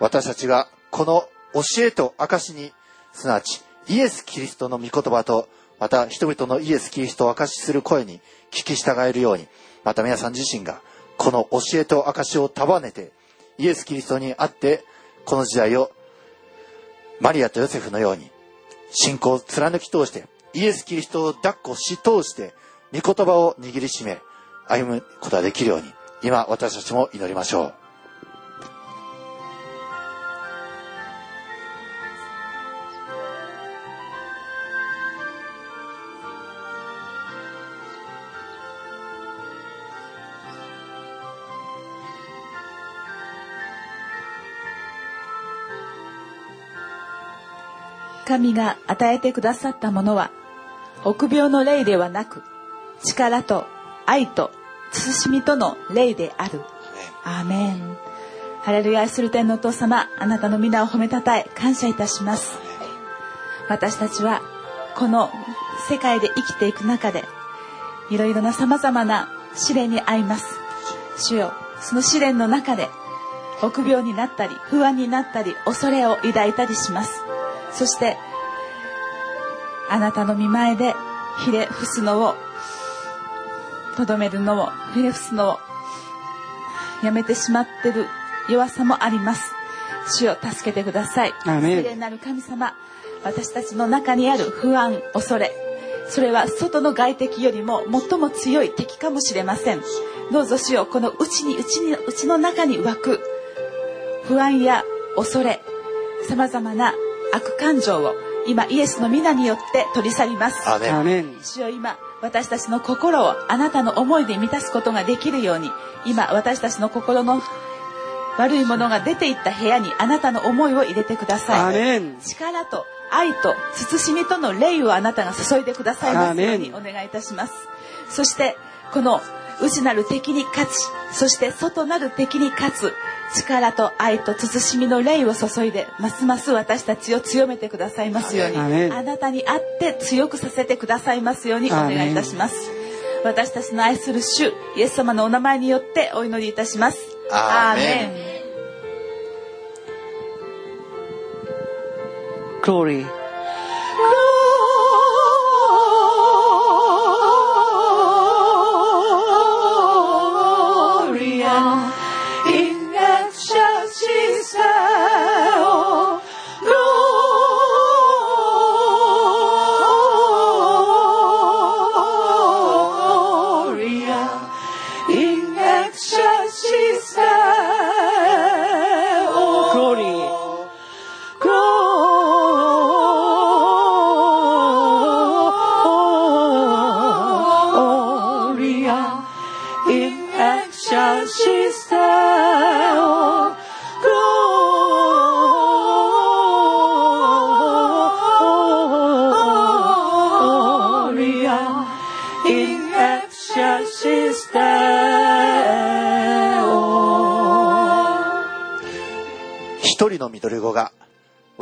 私たちがこの教えと証に、すなわちイエス・キリストの御言葉と、また人々のイエス・キリストを証しする声に聞き従えるように、また皆さん自身がこの教えと証しを束ねて、イエス・キリストにあって、この時代をマリアとヨセフのように信仰を貫き通して、イエス・キリストを抱っこし通して、御言葉を握りしめ、歩むことができるように、今私たちも祈りましょう。神が与えてくださったものは臆病の霊ではなく力と愛と慎みとの霊である。アーメンハレルヤ愛する天のお父様あなたの皆を褒めたたえ感謝いたします。私たちはこの世界で生きていく中でいろいろな様々な試練に遭います。主よその試練の中で臆病になったり不安になったり恐れを抱いたりします。そしてあなたの見前でひれ伏すのをとどめるのをひれ伏すのをやめてしまってる弱さもあります。主を助けてください。聖霊なる神様。私たちの中にある不安恐れ。それは外の外敵よりも最も強い敵かもしれません。どうぞ主よこの内に内に内の中に湧く。不安や恐れ。さまざまな悪感情を今イエスの皆によって取り去ります。主よ今私たちの心をあなたの思いで満たすことができるように今私たちの心の悪いものが出ていった部屋にあなたの思いを入れてくだアさい力と愛と慎みとの霊をあなたが注いでくださいますようにアお願いいたします。そしてこの内なる敵に勝ちそして外なる敵に勝つ力と愛と慎みの霊を注いでますます私たちを強めてくださいますように。あなたにあって強くさせてくださいますようにお願いいたします。私たちの愛する主イエス様のお名前によってお祈りいたします。アーメン。ン。Glory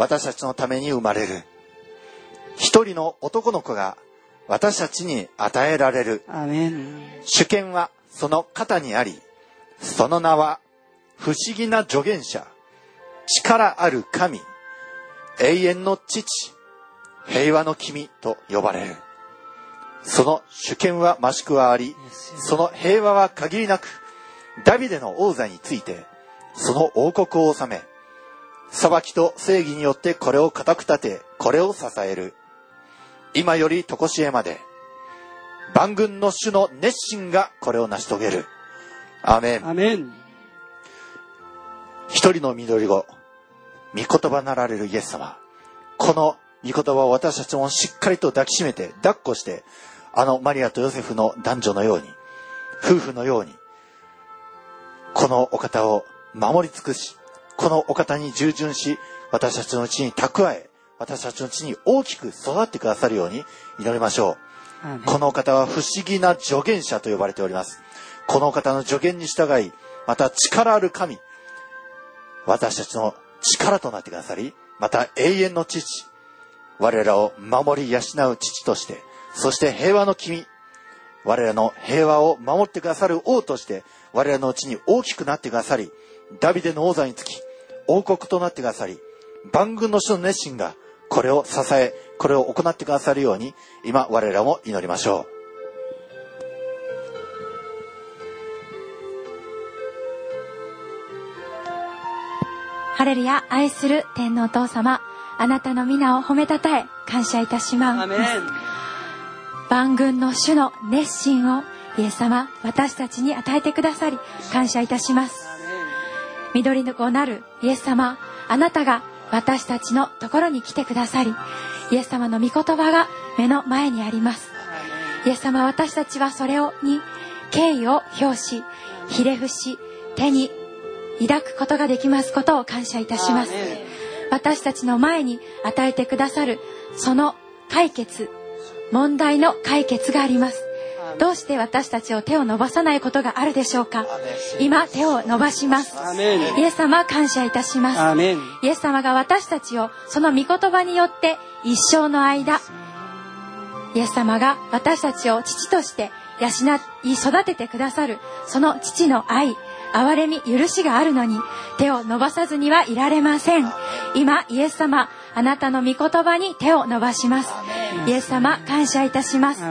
私たちのために生まれる。一人の男の子が私たちに与えられる。主権はその肩にあり、その名は不思議な助言者、力ある神、永遠の父、平和の君と呼ばれる。その主権は増しくはあり、その平和は限りなく、ダビデの王座について、その王国を治め、裁きと正義によってこれを固く立て、これを支える。今より常しえまで、万軍の主の熱心がこれを成し遂げる。アーメン。アメン一人の緑子、御言葉なられるイエス様。この御言葉を私たちもしっかりと抱きしめて、抱っこして、あのマリアとヨセフの男女のように、夫婦のように、このお方を守り尽くし、このお方に従順し、私たちのうちに蓄え、私たちのうちに大きく育ってくださるように祈りましょう。このお方は不思議な助言者と呼ばれております。このお方の助言に従い、また力ある神、私たちの力となってくださり、また永遠の父、我らを守り養う父として、そして平和の君、我らの平和を守ってくださる王として、我らのうちに大きくなってくださり、ダビデの王座につき、王国となってくださり、万軍の主の熱心がこれを支え、これを行ってくださるように、今我らも祈りましょう。ハレルヤ愛する天皇お父様あなたの皆を褒めたたえ感謝いたします。アメン。万軍の主の熱心をイエス様私たちに与えてくださり感謝いたします緑の子なるイエス様あなたが私たちのところに来てくださりイエス様の御言葉が目の前にあります。イエス様私たちはそれをに敬意を表しひれ伏し手に抱くことができますことを感謝いたします。私たちの前に与えてくださるその解決問題の解決がありますどうして私たちを手を伸ばさないことがあるでしょうか？今手を伸ばします。イエス様感謝いたします。イエス様が私たちをその御言葉によって一生の間イエス様が私たちを父として養い育ててくださるその父の愛憐れみ許しがあるのに手を伸ばさずにはいられません。今イエス様あなたの御言葉に手を伸ばします。イエス様感謝いたします。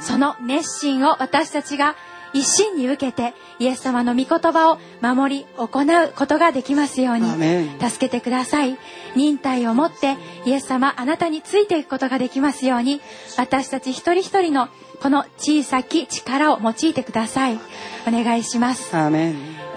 その熱心を私たちが一心に受けてイエス様の御言葉を守り行うことができますように助けてください。忍耐を持ってイエス様あなたについていくことができますように私たち一人一人のこの小さき力を用いてください。お願いします。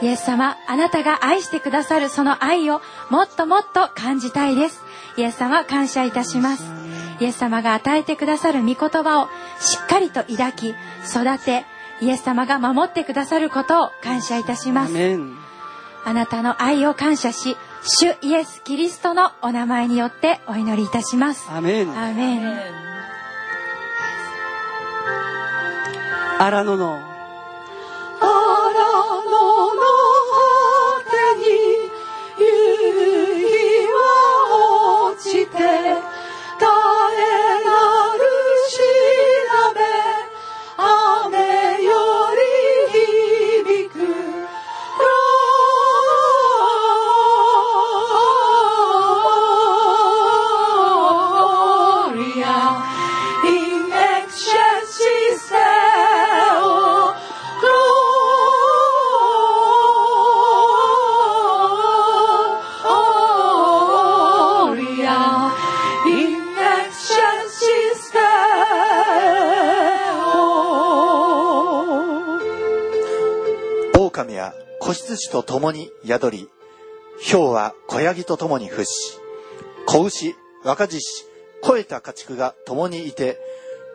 イエス様あなたが愛してくださるその愛をもっともっと感じたいですイエス様感謝いたします。イエス様が与えてくださる御言葉をしっかりと抱き育てイエス様が守ってくださることを感謝いたしアますあなたの愛を感謝し主イエス・キリストのお名前によってお祈りいたします。アーメン。アーメン。荒野の。荒野の果てにして耐えなるし子羊と共に宿り、豹は子ヤギと共に伏し、子牛、若獅子、肥えた家畜が共にいて、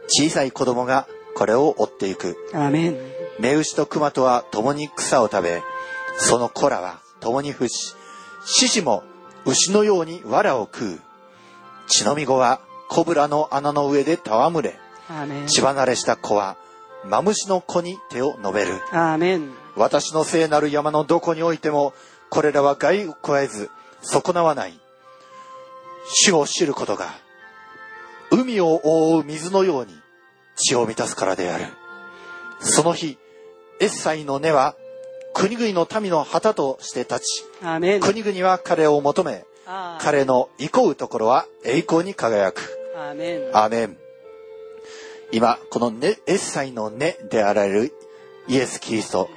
小さい子供がこれを追っていく。アーメン目牛と熊とは共に草を食べ、その子らは共に伏し、獅子も牛のように藁を食う。血のみ子はコブラの穴の上で戯れ、血離れした子はマムシの子に手を述べる。私の聖なる山のどこにおいても、これらは害を加えず、損なわない。主を知ることが、海を覆う水のように血を満たすからである。その日、エッサイの根は、国々の民の旗として立ち、国々は彼を求め、彼の憩うところは栄光に輝く。アーメンアーメン。今、このね、エッサイの根であられるイエス・キリスト。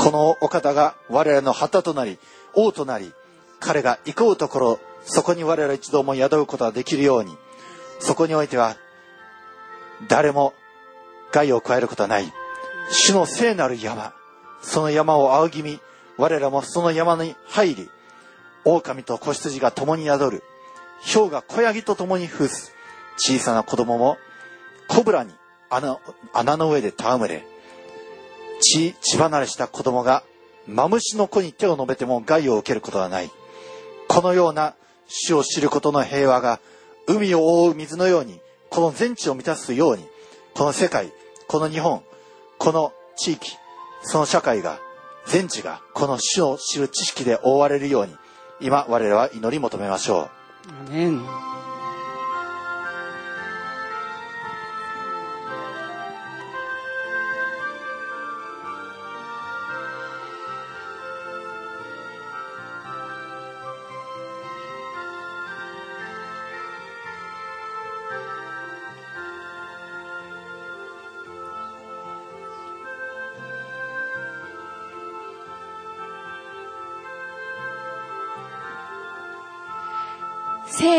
このお方が我々の旗となり、王となり、彼が行こうところ、そこに我々一同も宿ることができるように、そこにおいては、誰も害を加えることはない。主の聖なる山、その山を仰ぎ見、我らもその山に入り、狼と子羊が共に宿る。豹が小ヤギと共に伏す。小さな子供も、コブラに穴穴の上で戯れ、血、血離れした子供が、マムシの子に手を述べても害を受けることはない。このような主を知ることの平和が、海を覆う水のように、この全地を満たすように、この世界、この日本、この地域、その社会が、全地がこの主を知る知識で覆われるように、今我らは祈り求めましょう。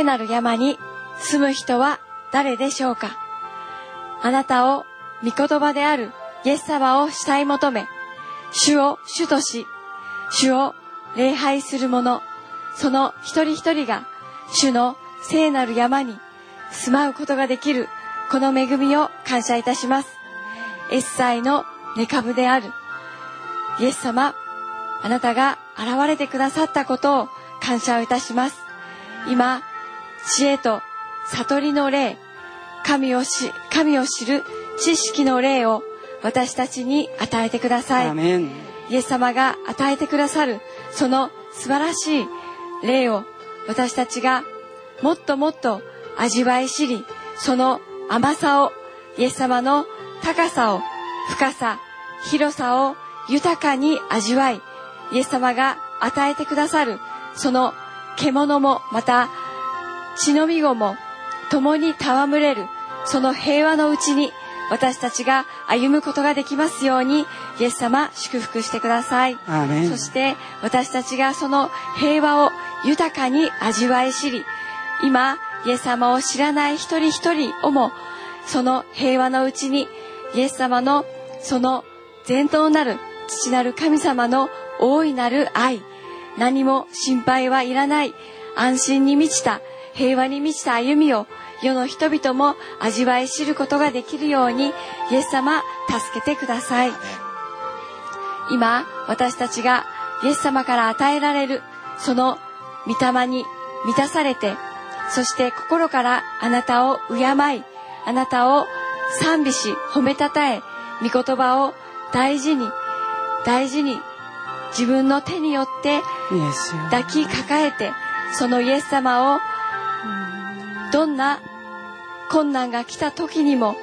聖なる山に住む人は誰でしょうか？あなたを御言葉であるイエス様を慕い求め、主を主とし、主を礼拝する者、その一人一人が主の聖なる山に住まうことができるこの恵みを感謝いたします。エッサイの根株であるイエス様、あなたが現れてくださったことを感謝をいたします。今、知恵と悟りの霊、神をし、神を知る知識の霊を私たちに与えてください。イエス様が与えてくださるその素晴らしい霊を私たちがもっともっと味わい知りその甘さをイエス様の高さを深さ、広さを豊かに味わい、イエス様が与えてくださる、その獣もまた忍び子も共に戯れる、その平和のうちに私たちが歩むことができますように、イエス様祝福してください。そして私たちがその平和を豊かに味わい知り、今、イエス様を知らない一人一人をも、その平和のうちに、イエス様のその全頭なる父なる神様の大いなる愛、何も心配はいらない、安心に満ちた、平和に満ちた歩みを、世の人々も味わい知ることができるように、イエス様、助けてください。今、私たちがイエス様から与えられる、その御霊に満たされて、そして心からあなたを敬い、あなたを賛美し、褒めたたえ、御言葉を大事に、大事に、自分の手によって抱きかかえて、そのイエス様を、どんな困難が来た時にも、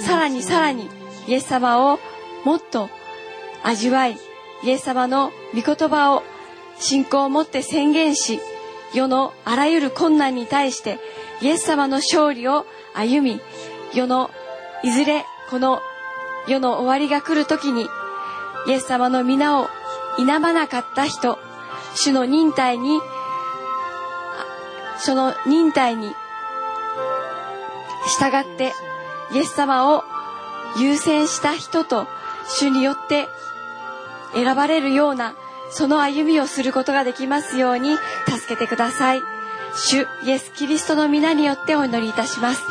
さらにさらにイエス様をもっと味わい、イエス様の御言葉を信仰を持って宣言し、世のあらゆる困難に対してイエス様の勝利を歩み、世のいずれこの世の終わりが来る時にイエス様の皆を否まなかった人、主の忍耐に、あその忍耐に従ってイエス様を優先した人と主によって選ばれるようなその歩みをすることができますように助けてください。主イエス・キリストの皆によってお祈りいたします。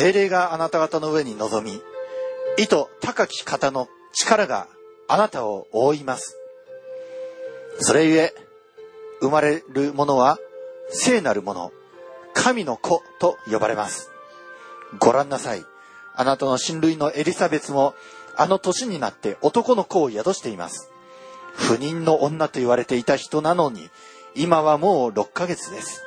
精霊があなた方の上に臨み、意図高き方の力があなたを覆います。それゆえ、生まれる者は聖なる者、神の子と呼ばれます。ご覧なさい。あなたの親類のエリザベスも、あの年になって男の子を宿しています。不妊の女と言われていた人なのに、今はもう6ヶ月です。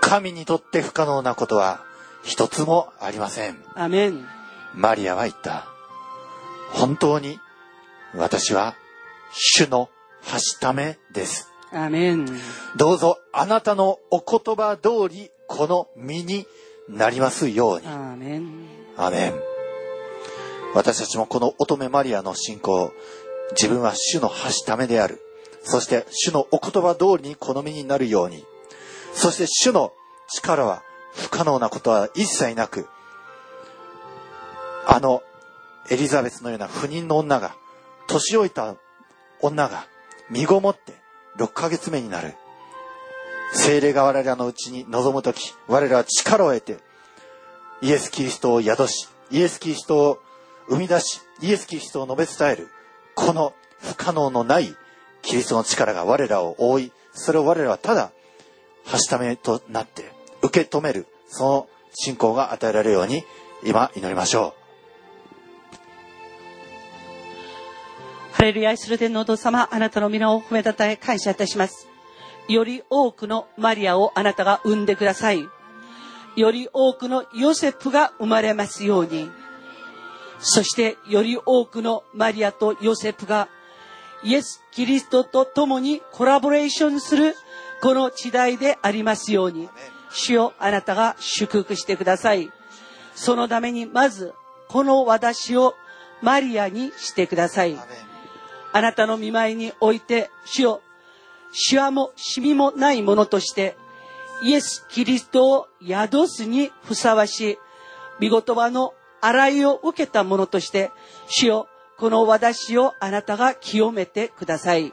神にとって不可能なことは一つもありません。アーメンマリアは言った。本当に私は主のはしためです。アーメンどうぞあなたのお言葉通りこの身になりますように。アーメンアーメン。私たちもこの乙女マリアの信仰、自分は主のはしためである。そして主のお言葉通りに好みになるように。そして主の力は不可能なことは一切なく、あのエリザベスのような不妊の女が、年老いた女が身ごもって6ヶ月目になる。精霊が我らのうちに臨むとき、我らは力を得て、イエス・キリストを宿し、イエス・キリストを生み出し、イエス・キリストを述べ伝える、この不可能のないキリストの力が我らを覆い、それを我らはただ、はしためとなって受け止める、その信仰が与えられるように、今祈りましょハレルヤ愛する天皇堂様、あなたの皆を褒めたたえ感謝いたします。より多くのマリアをあなたが産んでください。より多くのヨセフが生まれますように。そしてより多くのマリアとヨセフがイエス・キリストと共にコラボレーションするこの時代でありますように。主よあなたが祝福してください。そのためにまずこの私をマリアにしてください。あなたの見舞いにおいて、主よ、シワもシミもないものとして、イエス・キリストを宿すにふさわしい、御言葉の洗いを受けたものとして、主よ、この私をあなたが清めてください。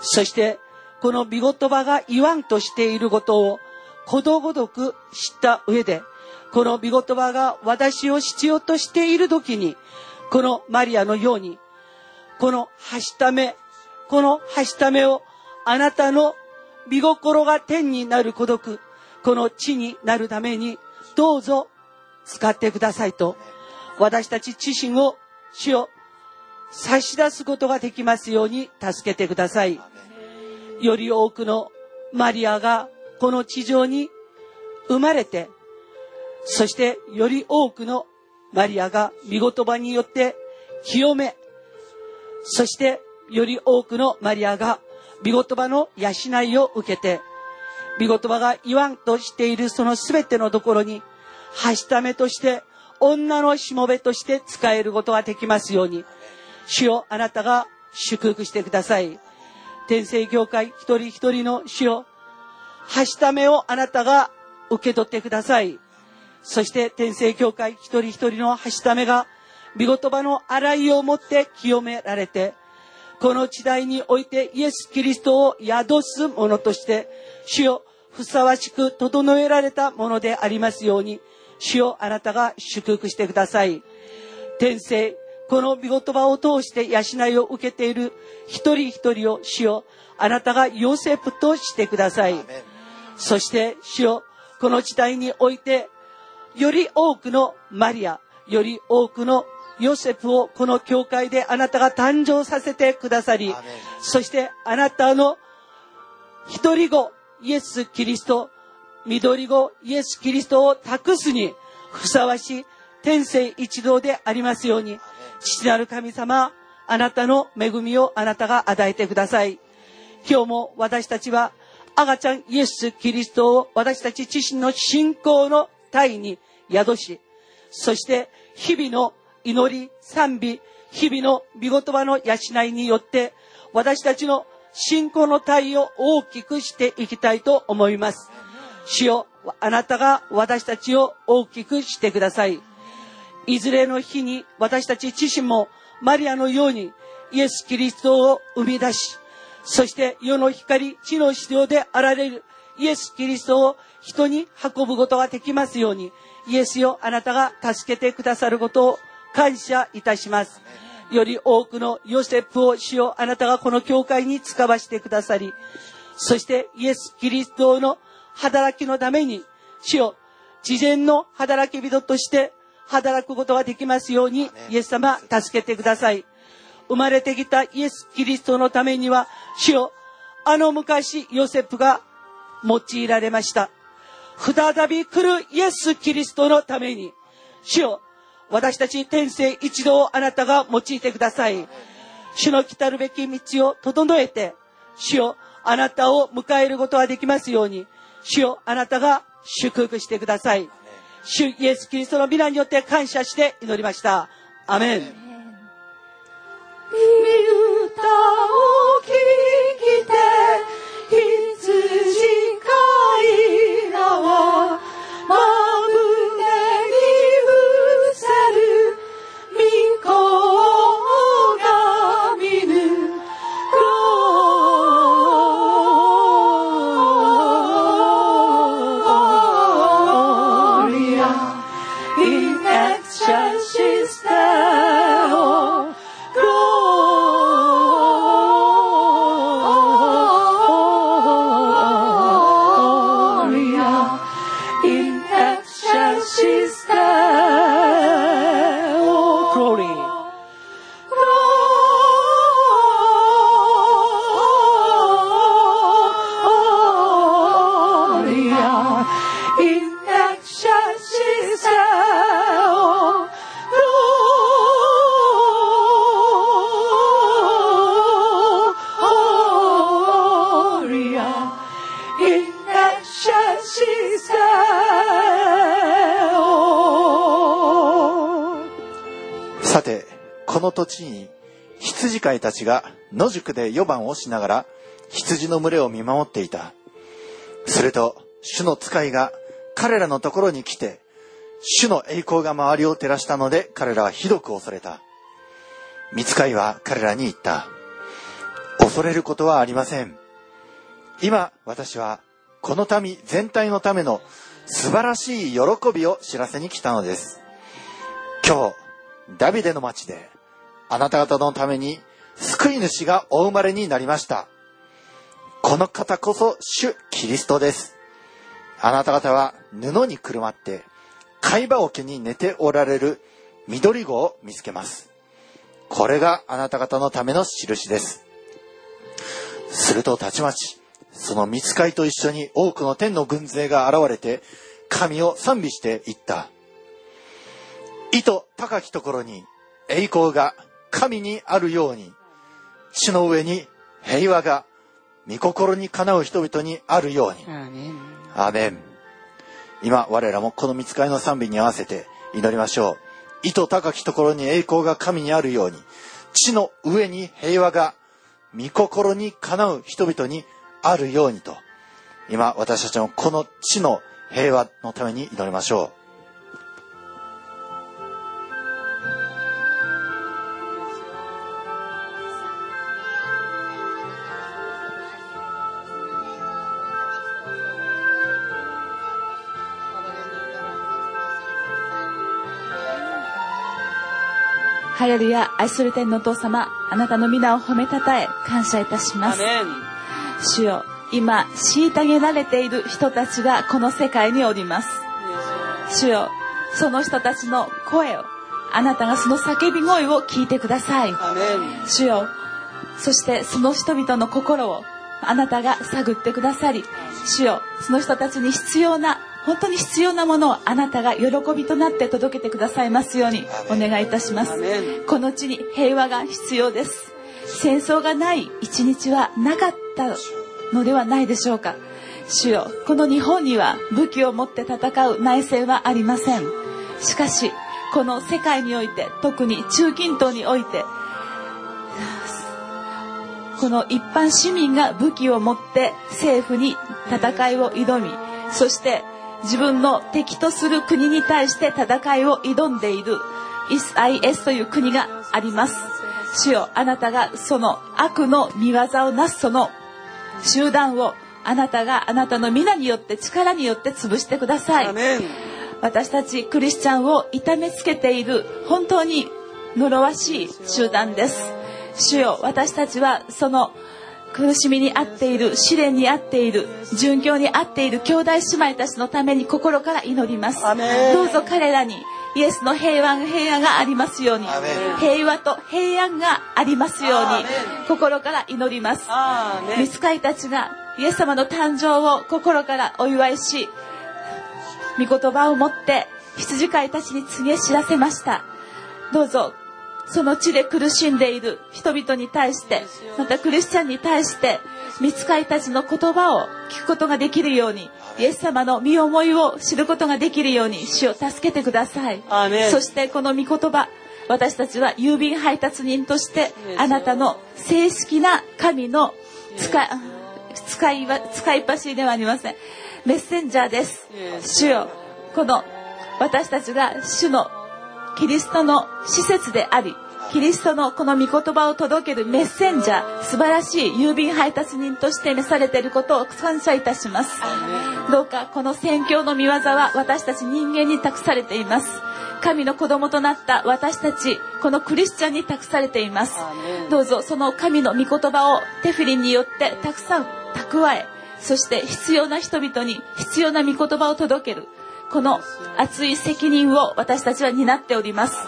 そして、この御言葉が言わんとしていることを、ことごとく知った上で、この御言葉が私を必要としている時に、このマリアのように、このはしため、このはしためをあなたの見心が天になる孤独、この地になるために、どうぞ使ってくださいと、私たち自身を主を差し出すことができますように助けてください。より多くのマリアがこの地上に生まれて、そしてより多くのマリアが御言葉によって清め、そしてより多くのマリアが御言葉の養いを受けて、御言葉が言わんとしているその全てのところに、はしためとして、女のしもべとして使えることができますように、主よあなたが祝福してください。天聖教会一人一人の主よ、はしためをあなたが受け取ってください。そして天聖教会一人一人のはしためが、御言葉の洗いをもって清められて、この時代においてイエス・キリストを宿すものとして、主よ、ふさわしく整えられたものでありますように、主よ、あなたが祝福してください。天聖、この御言葉を通して養いを受けている一人一人を主よ、あなたがヨセプとしてください。そして主よ、この時代において、より多くのマリア、より多くのヨセフをこの教会であなたが誕生させてくださり、そしてあなたの一人子、イエス・キリスト、緑子、イエス・キリストを託すにふさわしい天性一同でありますように、父なる神様、あなたの恵みをあなたが与えてください。今日も私たちは赤ちゃんイエス・キリストを私たち自身の信仰の体に宿し、そして日々の祈り、賛美、日々の見言葉の養いによって、私たちの信仰の体を大きくしていきたいと思います。主よ、あなたが私たちを大きくしてください。いずれの日に私たち自身もマリアのようにイエス・キリストを生み出し、そして世の光、地の必要であられるイエス・キリストを人に運ぶことができますように、イエスよ、あなたが助けてくださることを感謝いたします。より多くのヨセフを主よあなたがこの教会に使わしてくださり、そしてイエス・キリストの働きのために、主よ事前の働き人として働くことができますように、イエス様助けてください。生まれてきたイエス・キリストのためには、主よあの昔ヨセフが用いられました。再び来るイエス・キリストのために、主よ私たち天性一同をあなたが用いてください。主の来たるべき道を整えて、主よあなたを迎えることができますように、主よあなたが祝福してください。主イエス・キリストの皆によって感謝して祈りました。アメン。歌を聴きて羊。の土地に羊飼いたちが野宿で夜番をしながら羊の群れを見守っていた。すると、主の使いが彼らのところに来て、主の栄光が周りを照らしたので彼らはひどく恐れた。見つかいは彼らに言った。恐れることはありません。今私はこの民全体のための素晴らしい喜びを知らせに来たのです。今日、ダビデの町であなた方のために救い主がお生まれになりました。この方こそ主キリストです。あなた方は布にくるまって貝羽桶に寝ておられる緑子を見つけます。これがあなた方のための印です。するとたちまち、その見つかいと一緒に多くの天の軍勢が現れて、神を賛美していった。意図高きところに栄光が神にあるように、地の上に平和が御心にかなう人々にあるように。アーメン。今、我らもこの見つかりの賛美に合わせて祈りましょう。意図高きところに栄光が神にあるように、地の上に平和が御心にかなう人々にあるようにと、今、私たちもこの地の平和のために祈りましょハレルヤ愛する天のお父様あなたの皆を褒めたたえ感謝いたします。主よ今虐げられている人たちがこの世界におります。主よその人たちの声をあなたがその叫び声を聞いてください。主よそしてその人々の心をあなたが探ってくださり主よその人たちに必要な本当に必要なものをあなたが喜びとなって届けてくださいますようにお願いいたします。この地に平和が必要です。戦争がない一日はなかったのではないでしょうか。主よこの日本には武器を持って戦う内戦はありません。しかしこの世界において特に中近東においてこの一般市民が武器を持って政府に戦いを挑みそして自分の敵とする国に対して戦いを挑んでいる。IS という国があります。主よあなたがその悪の見業をなすその集団をあなたがあなたの皆によって力によって潰してください。私たちクリスチャンを痛めつけている本当に呪わしい集団です。主よ私たちはその苦しみにあっている試練にあっている殉教にあっている兄弟姉妹たちのために心から祈ります。どうぞ彼らにイエスの平和平安がありますように。平和と平安がありますように心から祈ります。見つかいたちがイエス様の誕生を心からお祝いし御言葉を持って羊飼いたちに告げ知らせました。どうぞその地で苦しんでいる。人々に対してまたクリスチャンに対して見つかいたちの言葉を聞くことができるようにイエス様の身思いを知ることができるように主を助けてください。そしてこの御言葉私たちは郵便配達人としてあなたの正式な神の使い使いは使いっ走りではありません。メッセンジャーです。主よ。この私たちが主のキリストの施設でありキリストのこの御言葉を届けるメッセンジャー素晴らしい郵便配達人として召されていることを感謝いたします。どうかこの宣教の見業は私たち人間に託されています。神の子供となった私たちこのクリスチャンに託されています。どうぞその神の御言葉をテフィリンによってたくさん蓄えそして必要な人々に必要な御言葉を届けるこの熱い責任を私たちは担っております。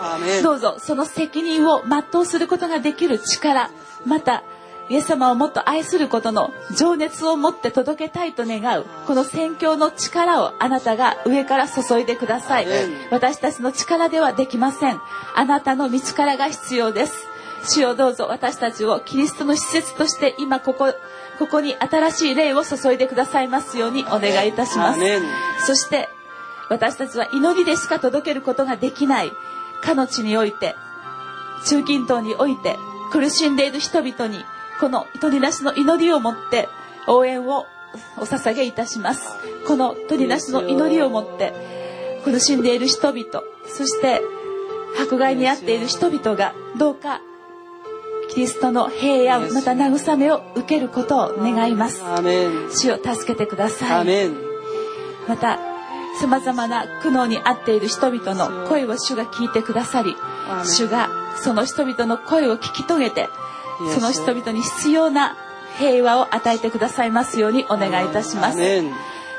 どうぞその責任を全うすることができる力またイエス様をもっと愛することの情熱を持って届けたいと願うこの宣教の力をあなたが上から注いでください。私たちの力ではできません。あなたの道からが必要です。主をどうぞ私たちをキリストの施設として今ここここに新しい霊を注いでくださいますようにお願いいたします。そして私たちは祈りでしか届けることができない。かの地において中近東において苦しんでいる人々にこの取り出しの祈りをもって応援をお捧げいたします。この取り出しの祈りをもって苦しんでいる人々そして迫害に遭っている人々がどうかキリストの平安また慰めを受けることを願います。主を助けてくだアさい。またさまざまな苦悩に遭っている人々の声を主が聞いてくださり主がその人々の声を聞き遂げてその人々に必要な平和を与えてくださいますようにお願いいたします。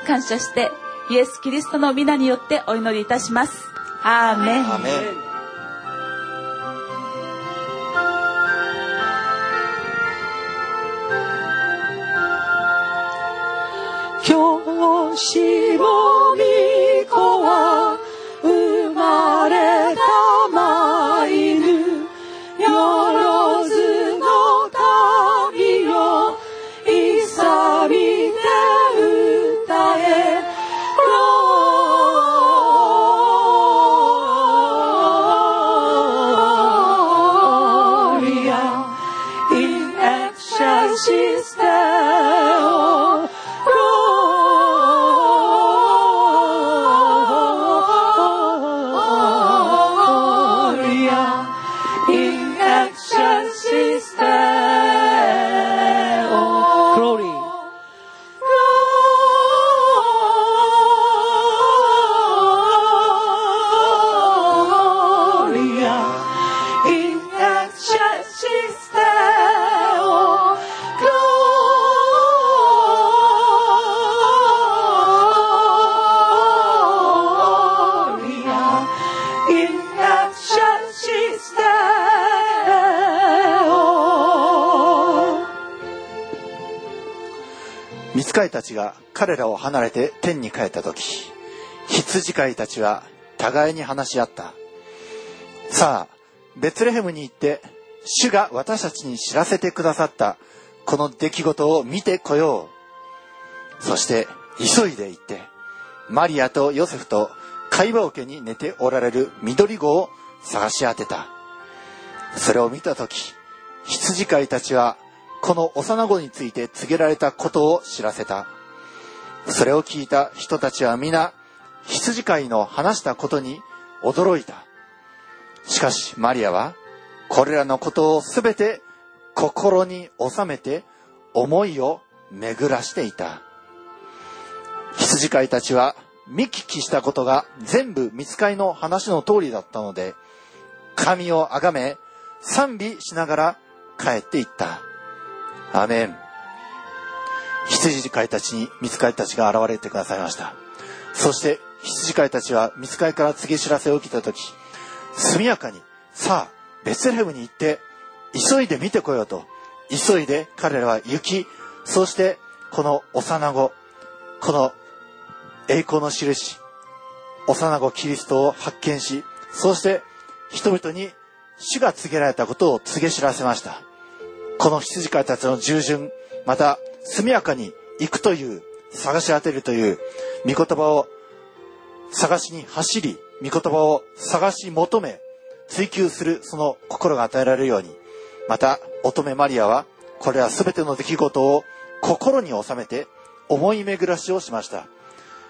感謝してイエス・キリストの皆によってお祈りいたします。アーメンアーメン教師も御子は見つかいたちが彼らを離れて天に帰った時羊飼いたちは互いに話し合った。さあベツレヘムに行って主が私たちに知らせてくださったこの出来事を見てこよう。そして急いで行ってマリアとヨセフと会話桶に寝ておられる緑子を探し当てた。それを見た時羊飼いたちはこの幼子について告げられたことを知らせた。それを聞いた人たちは皆羊飼いの話したことに驚いた。しかしマリアはこれらのことをすべて心に収めて思いを巡らしていた。羊飼いたちは見聞きしたことが全部見つかいの話の通りだったので神をあがめ賛美しながら帰っていった。アメン。羊飼いたちに見つかいたちが現れてくださいました。そして羊飼いたちは見つかいから告げ知らせを受けた時速やかにさあベツレヘムに行って急いで見てこようと急いで彼らは行きそしてこの幼子この栄光の印幼子キリストを発見しそして人々に主が告げられたことを告げ知らせました。この羊飼いたちの従順また速やかに行くという探し当てるという御言葉を探しに走り御言葉を探し求め追求するその心が与えられるようにまた乙女マリアはこれら全ての出来事を心に収めて思い巡らしをしました。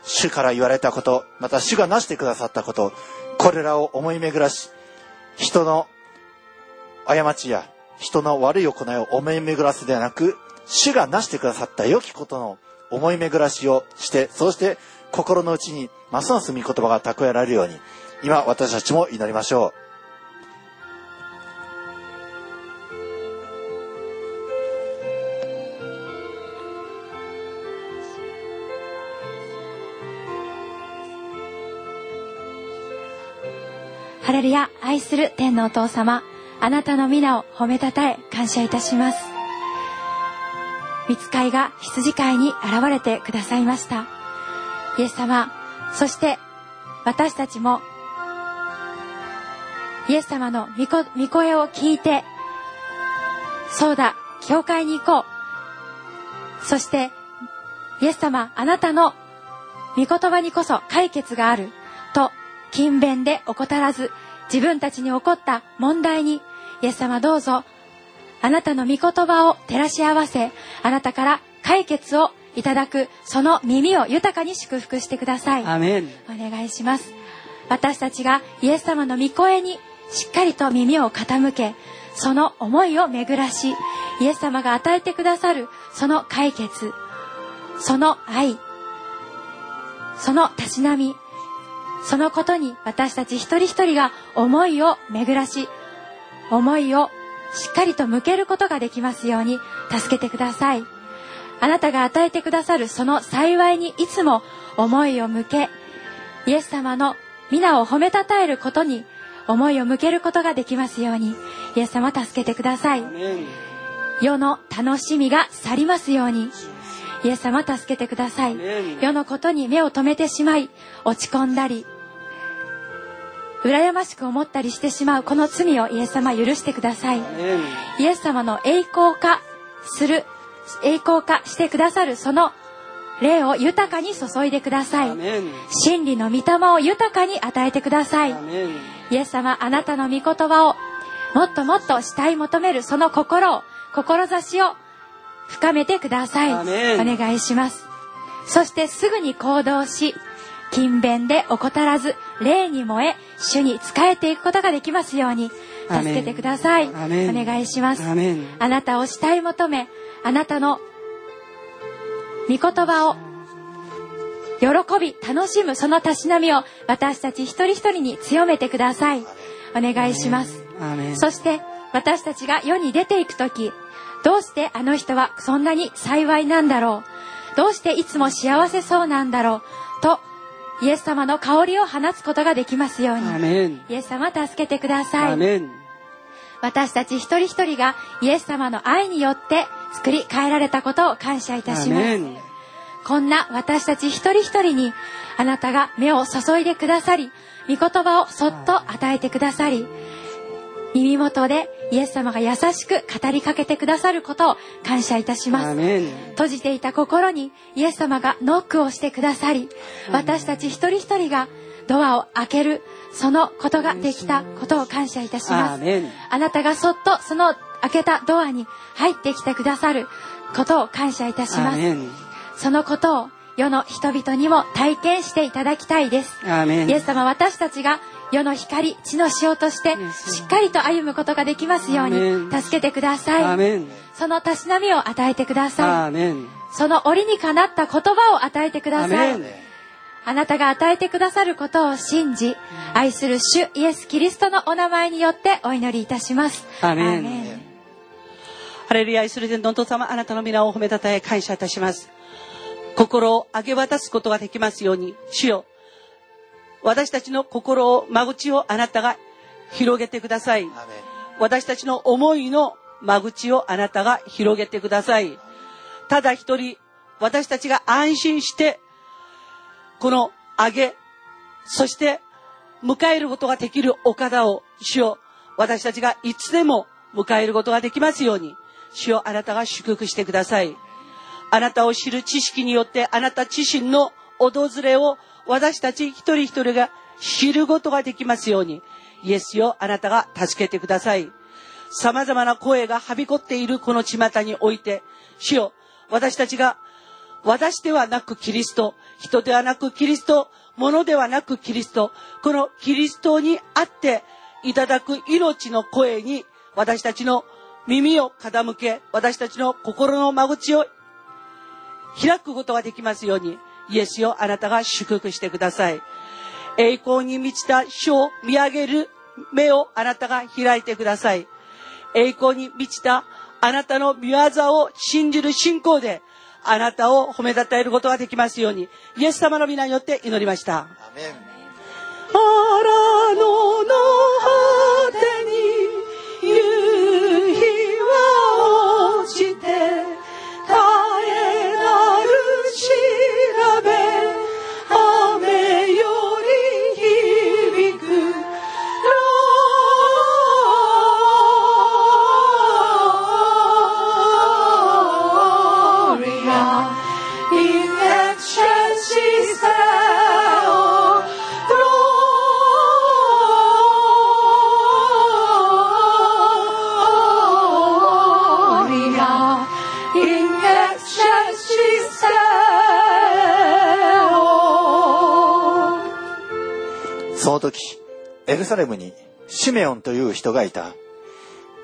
主から言われたことまた主がなしてくださったことこれらを思い巡らし人の過ちや人の悪い行いを思い巡らすではなく主がなしてくださった良きことの思い巡らしをしてそして心の内にますます御言葉が蓄えられるように今私たちも祈りましょう。ハレルヤ愛する天のお父様。あなたの皆を褒めたたえ感謝いたします。見つかいが羊飼いに現れてくださいました。イエス様そして私たちもイエス様の御御声を聞いてそうだ教会に行こう。そしてイエス様あなたの御言葉にこそ解決があると勤勉で怠らず自分たちに起こった問題にイエス様どうぞ。あなたの御言葉を照らし合わせあなたから解決をいただくその耳を豊かに祝福してください。アメン。お願いします。私たちがイエス様の御声にしっかりと耳を傾けその思いを巡らしイエス様が与えてくださるその解決その愛そのたしなみそのことに私たち一人一人が思いを巡らし思いをしっかりと向けることができますように助けてください。あなたが与えてくださるその幸いにいつも思いを向けイエス様の皆を褒めたたえることに思いを向けることができますようにイエス様助けてください。世の楽しみが去りますようにイエス様助けてください。世のことに目を留めてしまい落ち込んだり羨ましく思ったりしてしまうこの罪をイエス様許してください。イエス様の栄光化する栄光化してくださるその霊を豊かに注いでください。真理の御霊を豊かに与えてください。イエス様あなたの御言葉をもっともっと慕い求めるその心を志を深めてください。お願いします。そしてすぐに行動し勤勉で怠らず霊に燃え主に仕えていくことができますように助けてください。お願いします。あなたを慕い求めあなたの御言葉を喜び楽しむそのたしなみを私たち一人一人に強めてください。お願いします。そして私たちが世に出ていく時どうしてあの人はそんなに幸いなんだろう？どうしていつも幸せそうなんだろう？とイエス様の香りを放つことができますように。イエス様助けてください。私たち一人一人がイエス様の愛によって作り変えられたことを感謝いたします。こんな私たち一人一人にあなたが目を注いでくださり御言葉をそっと与えてくださり耳元でイエス様が優しく語りかけてくださることを感謝いたします。閉じていた心にイエス様がノックをしてくださり私たち一人一人がドアを開けるそのことができたことを感謝いたします。あなたがそっとその開けたドアに入ってきてくださることを感謝いたします。そのことを世の人々にも体験していただきたいです。イエス様私たちが世の光地の塩としてしっかりと歩むことができますように助けてください。そのたしなみを与えてください。その折にかなった言葉を与えてください。あなたが与えてくださることを信じ愛する主イエス・キリストのお名前によってお祈りいたします。アーメン。ハレルヤ愛する天のお父様あなたの皆を褒めたたえ感謝いたします。心を明け渡すことができますように主よ私たちの心を間口をあなたが広げてください。私たちの思いの間口をあなたが広げてください。ただ一人私たちが安心してこの上げそして迎えることができる岡田を主よ私たちがいつでも迎えることができますように主よあなたが祝福してください。あなたを知る知識によってあなた自身の訪れを私たち一人一人が知ることができますように。イエスよあなたが助けてください。様々な声がはびこっているこの巷において主よ私たちが私ではなくキリスト人ではなくキリスト物ではなくキリストこのキリストにあっていただく命の声に私たちの耳を傾け私たちの心の間口を開くことができますように。イエスよあなたが祝福してください。栄光に満ちた主を見上げる目をあなたが開いてください。栄光に満ちたあなたの御業を信じる信仰であなたを褒めたたえることができますようにイエス様の皆によって祈りましたの時、エルサレムにシメオンという人がいた。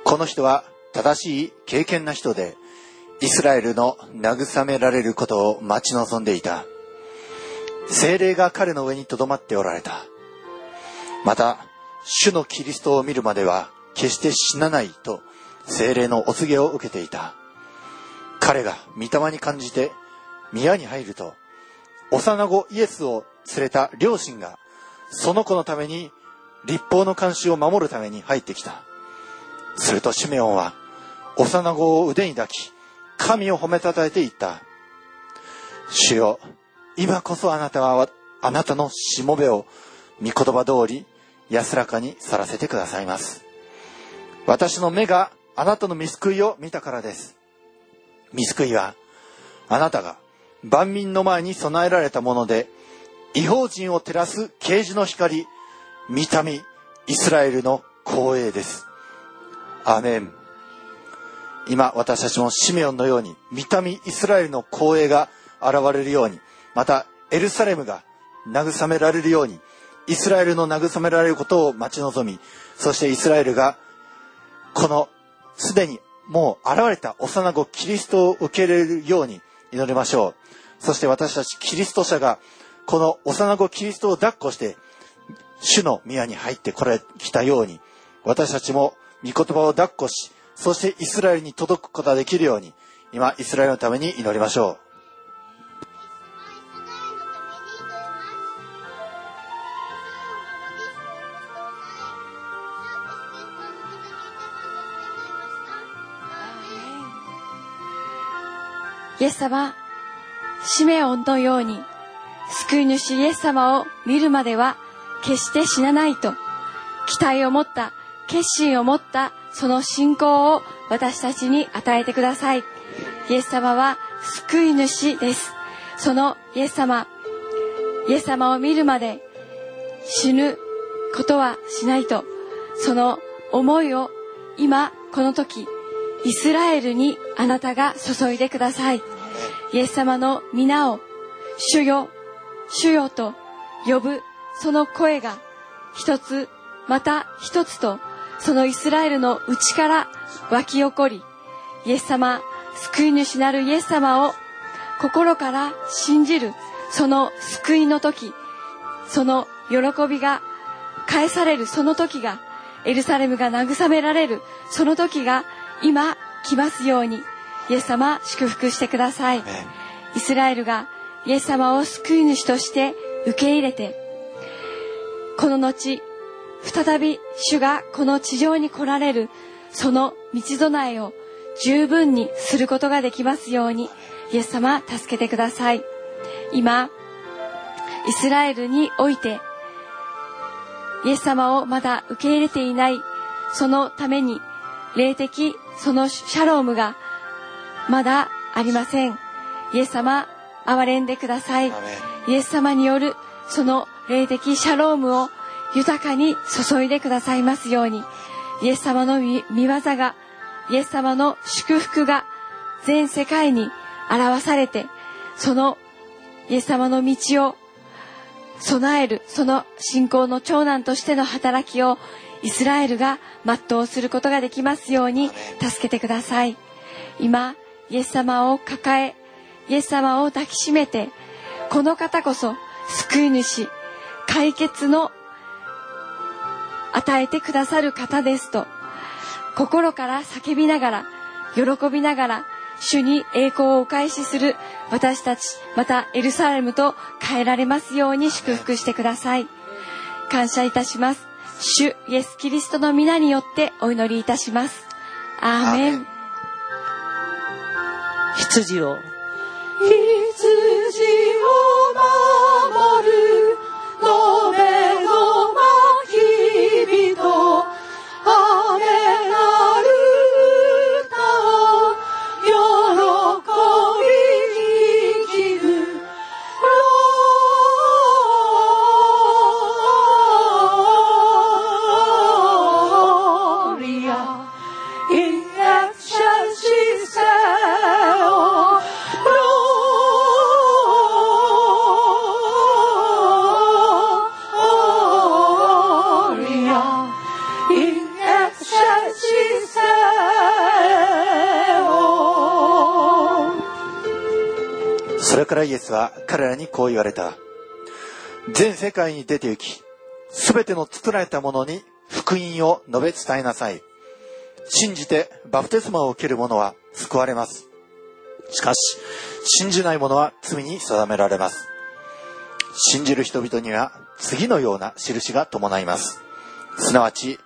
この人は正しい敬虔な人で、イスラエルの慰められることを待ち望んでいた。精霊が彼の上に留まっておられた。また、主のキリストを見るまでは決して死なないと精霊のお告げを受けていた。彼が御霊に感じて宮に入ると、幼子イエスを連れた両親がその子のために立法の監視を守るために入ってきた。するとシメオンは幼子を腕に抱き、神を褒めたたえて言った。主よ、今こそあなたはあなたのしもべを御言葉通り安らかに去らせてくださいます。私の目があなたの見救いを見たからです。見救いはあなたが万民の前に備えられたもので違法人を照らす啓示の光、見た目、イスラエルの光栄です。アメン。今私たちもシメオンのように、見た目イスラエルの光栄が現れるように、またエルサレムが慰められるように、イスラエルの慰められることを待ち望み、そしてイスラエルが、このすでにもう現れた幼子キリストを受け入れるように祈りましょう。そして私たちキリスト者が、この幼子キリストを抱っこして、主の宮に入ってこられきたように、私たちも御言葉を抱っこし、そしてイスラエルに届くことができるように、今、イスラエルのために祈りましょう。イエス様、シメオンのように、救い主イエス様を見るまでは決して死なないと、期待を持った、決心を持った、その信仰を私たちに与えてください。イエス様は救い主です。そのイエス様、イエス様を見るまで死ぬことはしないと、その思いを今この時、イスラエルにあなたが注いでください。イエス様の皆を、主よ、主よと呼ぶその声が一つ、また一つと、そのイスラエルの内から湧き起こり、イエス様、救い主なるイエス様を心から信じる、その救いの時、その喜びが返されるその時が、エルサレムが慰められるその時が今来ますように、イエス様祝福してください。イスラエルがイエス様を救い主として受け入れて、この後、再び主がこの地上に来られる、その道備えを十分にすることができますように、イエス様助けてください。今、イスラエルにおいて、イエス様をまだ受け入れていない、そのために、霊的、そのシャロームが、まだありません。イエス様、憐れんでください。イエス様による、その霊的シャロームを豊かに注いでくださいますように、イエス様の見見業が、イエス様の祝福が全世界に表されて、そのイエス様の道を備える、その信仰の長男としての働きをイスラエルが全うすることができますように助けてください。今、イエス様を抱え、イエス様を抱きしめて、この方こそ救い主、解決の与えてくださる方ですと、心から叫びながら、喜びながら、主に栄光をお返しする私たち、またエルサレムと変えられますように祝福してください。感謝いたします。主イエス・キリストの皆によってお祈りいたします。アーメン。ーメン羊を羊を守るそれからイエスは彼らにこう言われた。全世界に出て行き、すべての作られたものに福音を述べ伝えなさい。信じてバプテスマを受ける者は救われます。しかし、信じない者は罪に定められます。信じる人々には次のような印が伴います。すなわち、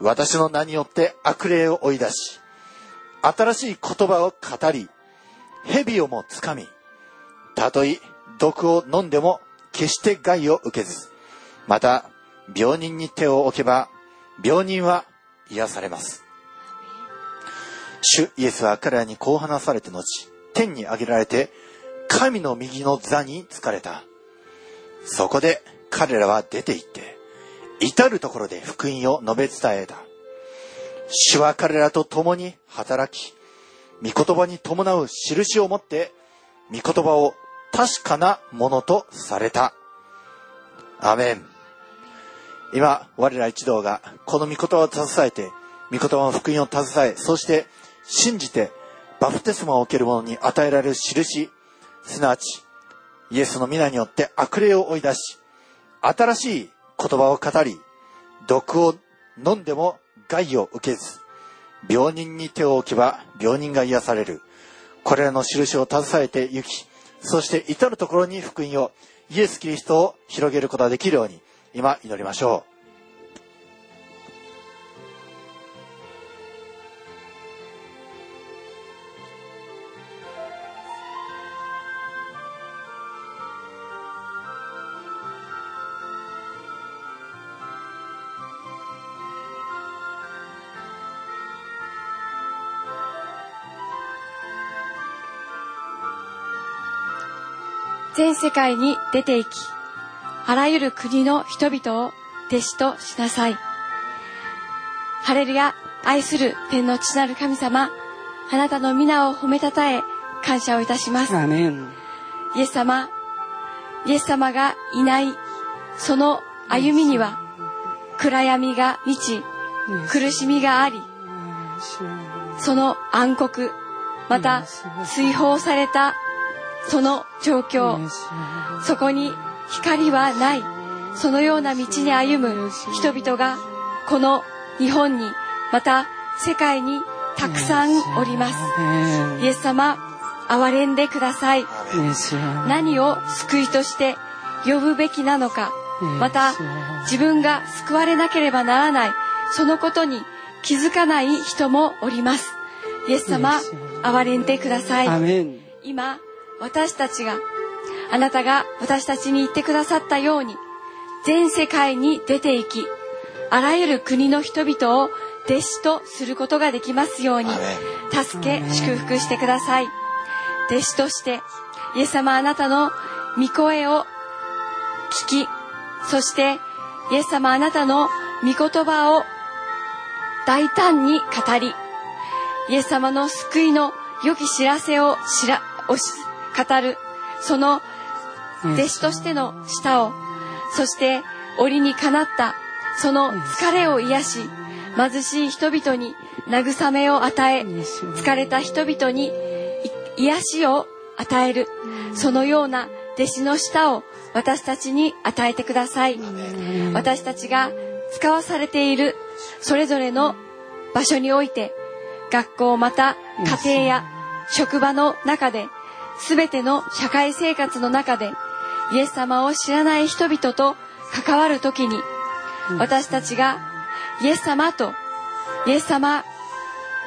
私の名によって悪霊を追い出し、新しい言葉を語り、蛇をもつかみ、たとえ毒を飲んでも決して害を受けず、また病人に手を置けば病人は癒されます。主イエスは彼らにこう話されて後、天に上げられて神の右の座に疲れた。そこで彼らは出て行って、至るところで福音を述べ伝えた。主は彼らと共に働き、御言葉に伴う印を持って、御言葉を確かなものとされた。アメン。今、我ら一同がこの御言葉を携えて、御言葉の福音を携え、そして信じてバプテスマを受ける者に与えられる印、すなわち、イエスの皆によって悪霊を追い出し、新しい言葉を語り、毒を飲んでも害を受けず、病人に手を置けば病人が癒される。これらの印を携えて行き、そして至る所に福音を、イエス・キリストを広げることができるように、今祈りましょう。全世界に出て行き、あらゆる国の人々を弟子としなさい。ハレルヤ、愛する天の父なる神様、あなたの皆を褒めたたえ、感謝をいたします。イエス様、イエス様がいない、その歩みには、暗闇が満ち、苦しみがあり、その暗黒、また追放されたその状況、そこに光はない、そのような道に歩む人々が、この日本に、また世界にたくさんおります。イエス様、憐れんでください。何を救いとして呼ぶべきなのか、また自分が救われなければならない、そのことに気づかない人もおります。イエス様、憐れんでください。今、私たちが、あなたが私たちに言ってくださったように、全世界に出て行き、あらゆる国の人々を弟子とすることができますように助け、祝福してください。弟子として、イエス様あなたの御声を聞き、そして、イエス様あなたの御言葉を大胆に語り、イエス様の救いの良き知らせを知ら、おし、語る、その弟子としての舌を、そして折にかなった、その疲れを癒し、貧しい人々に慰めを与え、疲れた人々にい癒しを与える、そのような弟子の舌を私たちに与えてください。私たちが使わされているそれぞれの場所において、学校また家庭や職場の中で、すべての社会生活の中で、イエス様を知らない人々と関わるときに、私たちがイエス様と、イエス様、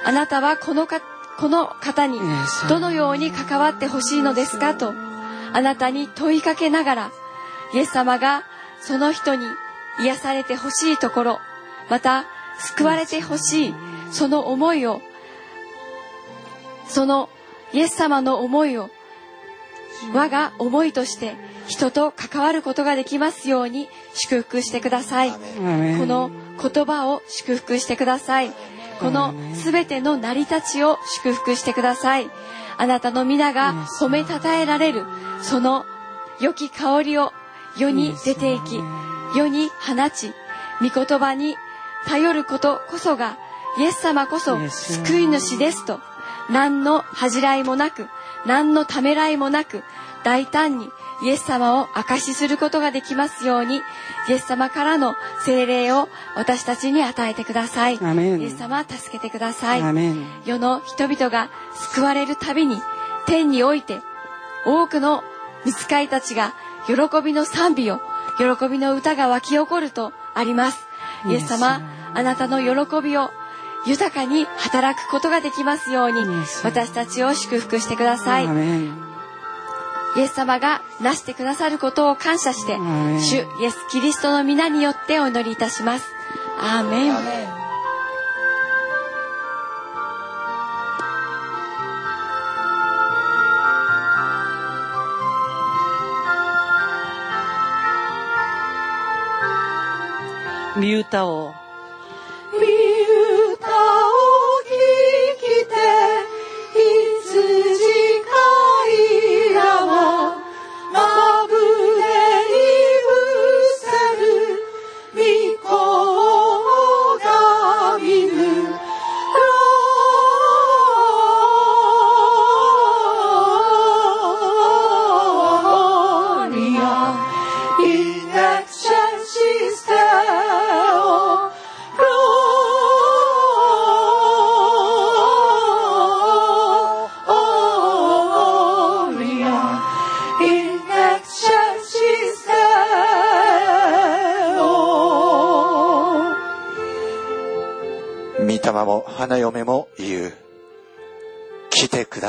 あなたはこのか、この方にどのように関わってほしいのですかと、あなたに問いかけながら、イエス様がその人に癒されてほしいところ、また救われてほしい、その思いを、そのイエス様の思いを、我が思いとして人と関わることができますように祝福してください。この言葉を祝福してください。このすべての成り立ちを祝福してください。あなたの皆が褒めたたえられる、その良き香りを世に出ていき、世に放ち、御言葉に頼ることこそがイエス様こそ救い主ですと、何の恥じらいもなく、何のためらいもなく、大胆にイエス様を証しすることができますように、イエス様からの精霊を私たちに与えてください。イエス様助けてください。世の人々が救われるたびに天において多くの見つかいたちが喜びの賛美を喜びの歌が湧き起こるとありますイエス様あなたの喜びを豊かに働くことができますように私たちを祝福してください。イエス様がなしてくださることを感謝して主イエス・キリストの皆によってお祈りいたします。アーメン見歌を見歌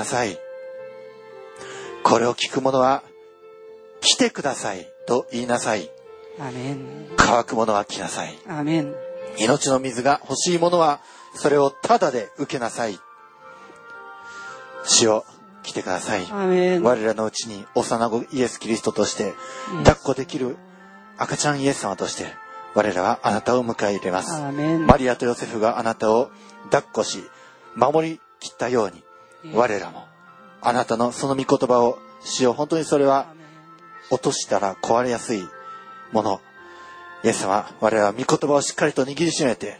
ださい。これを聞く者は、来てくださいと言いなさい。乾く者は来なさい。命の水が欲しい者は、それをタダで受けなさい。主よ、来てください。我らのうちに幼子イエス・キリストとして、抱っこできる赤ちゃんイエス様として、我らはあなたを迎え入れます。マリアとヨセフがあなたを抱っこし、守りきったように、我らも、あなたのその御言葉を、主よ、本当にそれは、落としたら壊れやすいもの。イエス様、我らは御言葉をしっかりと握りしめて、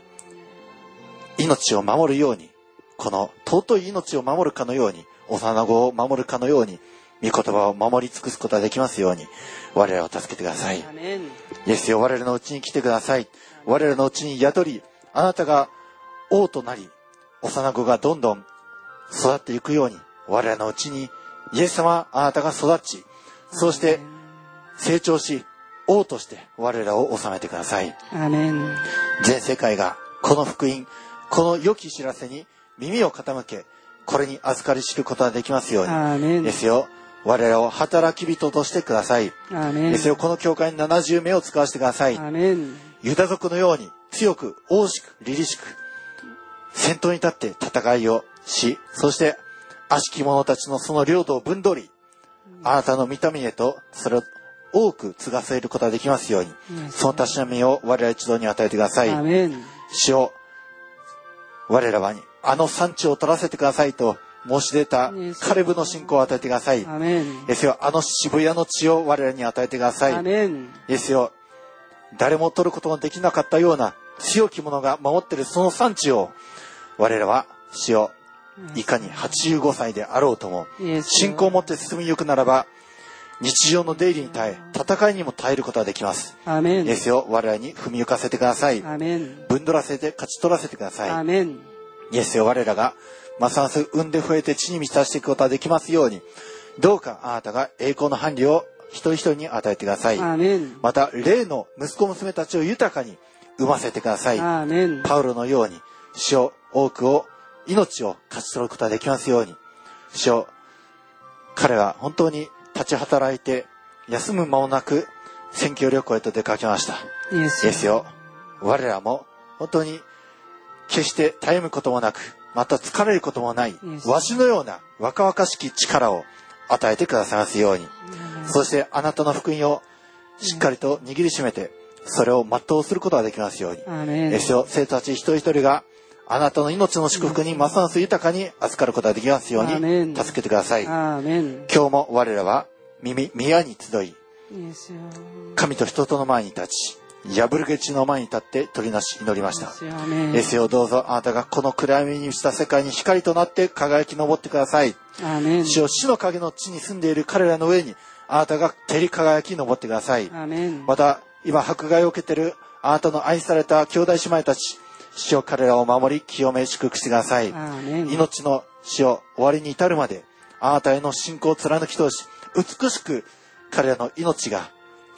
命を守るように、この尊い命を守るかのように、幼子を守るかのように、御言葉を守り尽くすことができますように、我らを助けてください。イエスよ、我らのうちに来てください。我らのうちに宿り、あなたが王となり、幼子がどんどん育っていくように、我らのうちに、イエス様、あなたが育ち、そうして成長し、王として我らを治めてください。アメン全世界がこの福音、この良き知らせに耳を傾け、これに預かり知ることができますように。アメンですよ、我らを働き人としてください。アメンですよ、この教会に70名を使わせてください。アメンユダ族のように強く、大しく、凛々しく、先頭に立って戦いをし、そして悪しき者たちのその領土を分取り、あなたの見た目へとそれを多く継がせることができますように、そのたしなみを我ら一同に与えてください。主を我らはにあの産地を取らせてくださいと申し出たカレブの信仰を与えてください。アメンですよ、あの渋谷の地を我らに与えてください。アメンですよ。誰も取ることのできなかったような強き者が守っているその産地を我らは主をいかに85歳であろうともイエス信仰を持って進みゆくならば日常の出入りに耐え戦いにも耐えることができます。アメンですよ。我らに踏みゆかせてください。アメン分取らせて勝ち取らせてください。アメンイエスよ、我らが、ますます産んで増えて地に満たしていくことができますように、どうかあなたが栄光の伴侶を一人一人に与えてください。また、霊の息子娘たちを豊かに産ませてください。パウロのように、死を、多くを、命を勝ち取ることができますように、死を、彼は本当に立ち働いて、休む間もなく、選挙旅行へと出かけました。イエスよ、我らも本当に決してたゆむこともなく、また疲れることもないわしのような若々しき力を与えてくださいますように。そしてあなたの福音をしっかりと握りしめて、それを全うすることができますように。アメンイエスよ、生徒たち一人一人があなたの命の祝福にますます豊かに預かることができますように助けてください。今日も我らは耳、宮に集い、神と人との前に立ち、破る口の前に立って取りなし祈りました。エセをどうぞあなたがこの暗闇にした世界に光となって輝き昇ってください。主よ死の影の地に住んでいる彼らの上にあなたが照り輝き昇ってください。また今迫害を受けているあなたの愛された兄弟姉妹たち主よ彼らを守り清め祝福してください。命の死を終わりに至るまであなたへの信仰を貫き通し美しく彼らの命が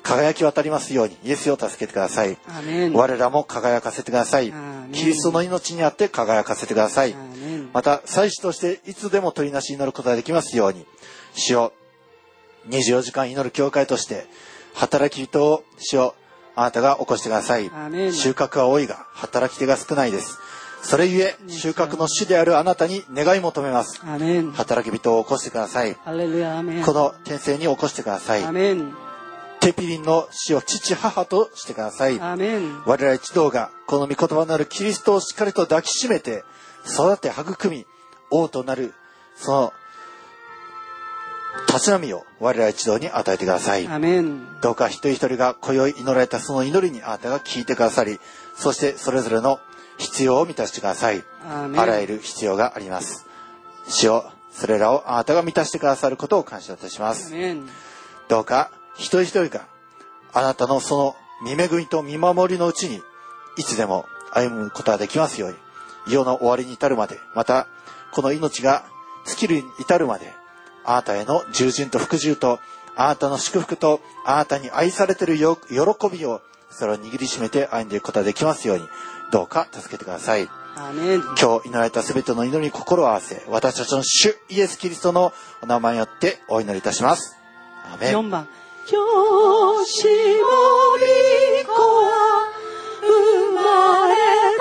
輝き渡りますようにイエスを助けてください。我らも輝かせてください。キリストの命にあって輝かせてくださいまた、祭司としていつでも取りなしに祈ることができますように、主を24時間祈る教会として、働き人を主をあなたが起こしてください収穫は多いが、働き手が少ないです。それゆえ、収穫の主であるあなたに願い求めます。働き人を起こしてください。この天性に起こしてくださいテピリンの死を父母としてください。我ら一同がこの御言葉なるキリストをしっかりと抱きしめて育て育み王となるその立ち波を我ら一同に与えてください。どうか一人一人が今宵祈られたその祈りにあなたが聞いてくださりそしてそれぞれの必要を満たしてください。あらゆる必要があります。主よそれらをあなたが満たしてくださることを感謝いたします。どうか一人一人があなたのその見恵みと見守りのうちにいつでも歩むことができますように。世の終わりに至るまでまたこの命が尽きるに至るまであなたへの従順と服従とあなたの祝福とあなたに愛されているよ喜びをそれを握りしめて歩んでいくことができますようにどうか助けてください。今日祈られたすべての祈りに心を合わせ私たちの主イエス・キリストのお名前によってお祈りいたします。アーメン4番子は生まれ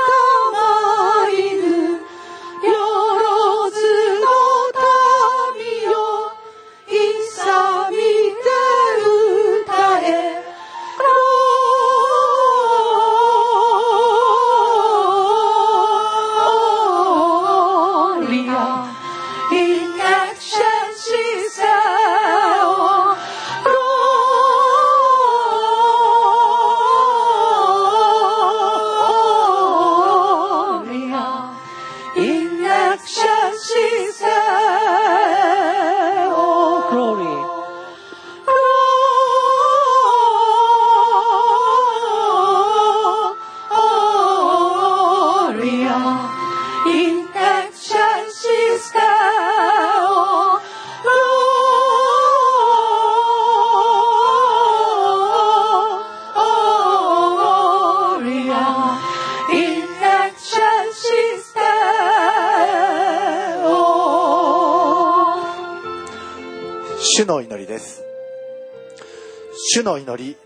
主の祈り、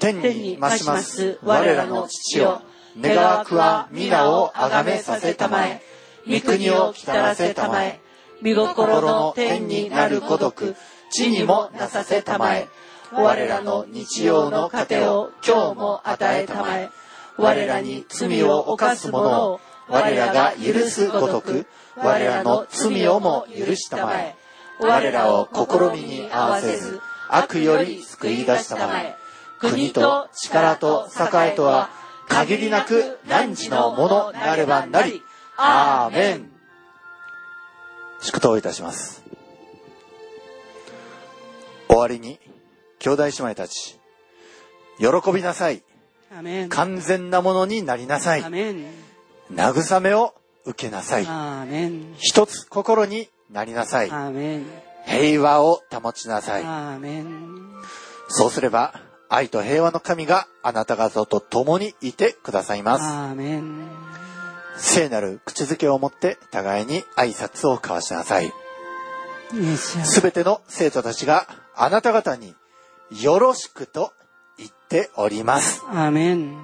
天に増します我らの父よ、願わくは皆をあがめさせたまえ、御国を来たらせたまえ、見心の天になる孤独、地にもなさせたまえ。我らの日曜の糧を今日も与えたまえ。我らに罪を犯す者を我らが許すごとく、我らの罪をも許したまえ。我らを試みに合わせず、悪より救い出したまえ。国と力と栄えとは、限りなく汝のものなればなり。アーメン。祝祷いたします。終わりに、兄弟姉妹たち、喜びなさい。アーメン完全なものになりなさいアー。メン慰めを受けなさい。アーメン一つ心になりなさい。平和を保ちなさい。そうすれば、愛と平和の神があなた方と共にいてくださいます。聖なる口づけを持って互いに挨拶を交わしなさい。すべての生徒たちがあなた方によろしくと言っております。アーメン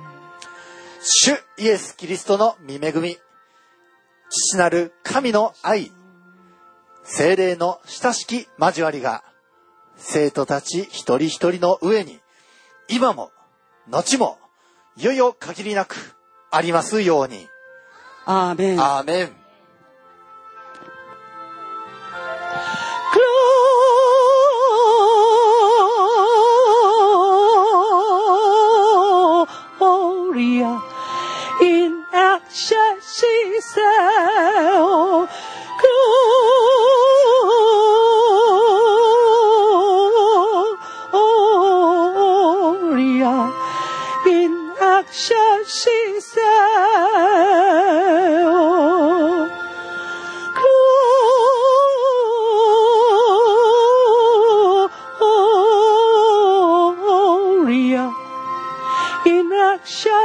主イエス・キリストの御恵み、父なる神の愛、精霊の親しき交わりが生徒たち一人一人の上に今も後もいよいよ限りなくありますように。アーメン。アーメン。Gloria in excelsis sincero. Gloria in action.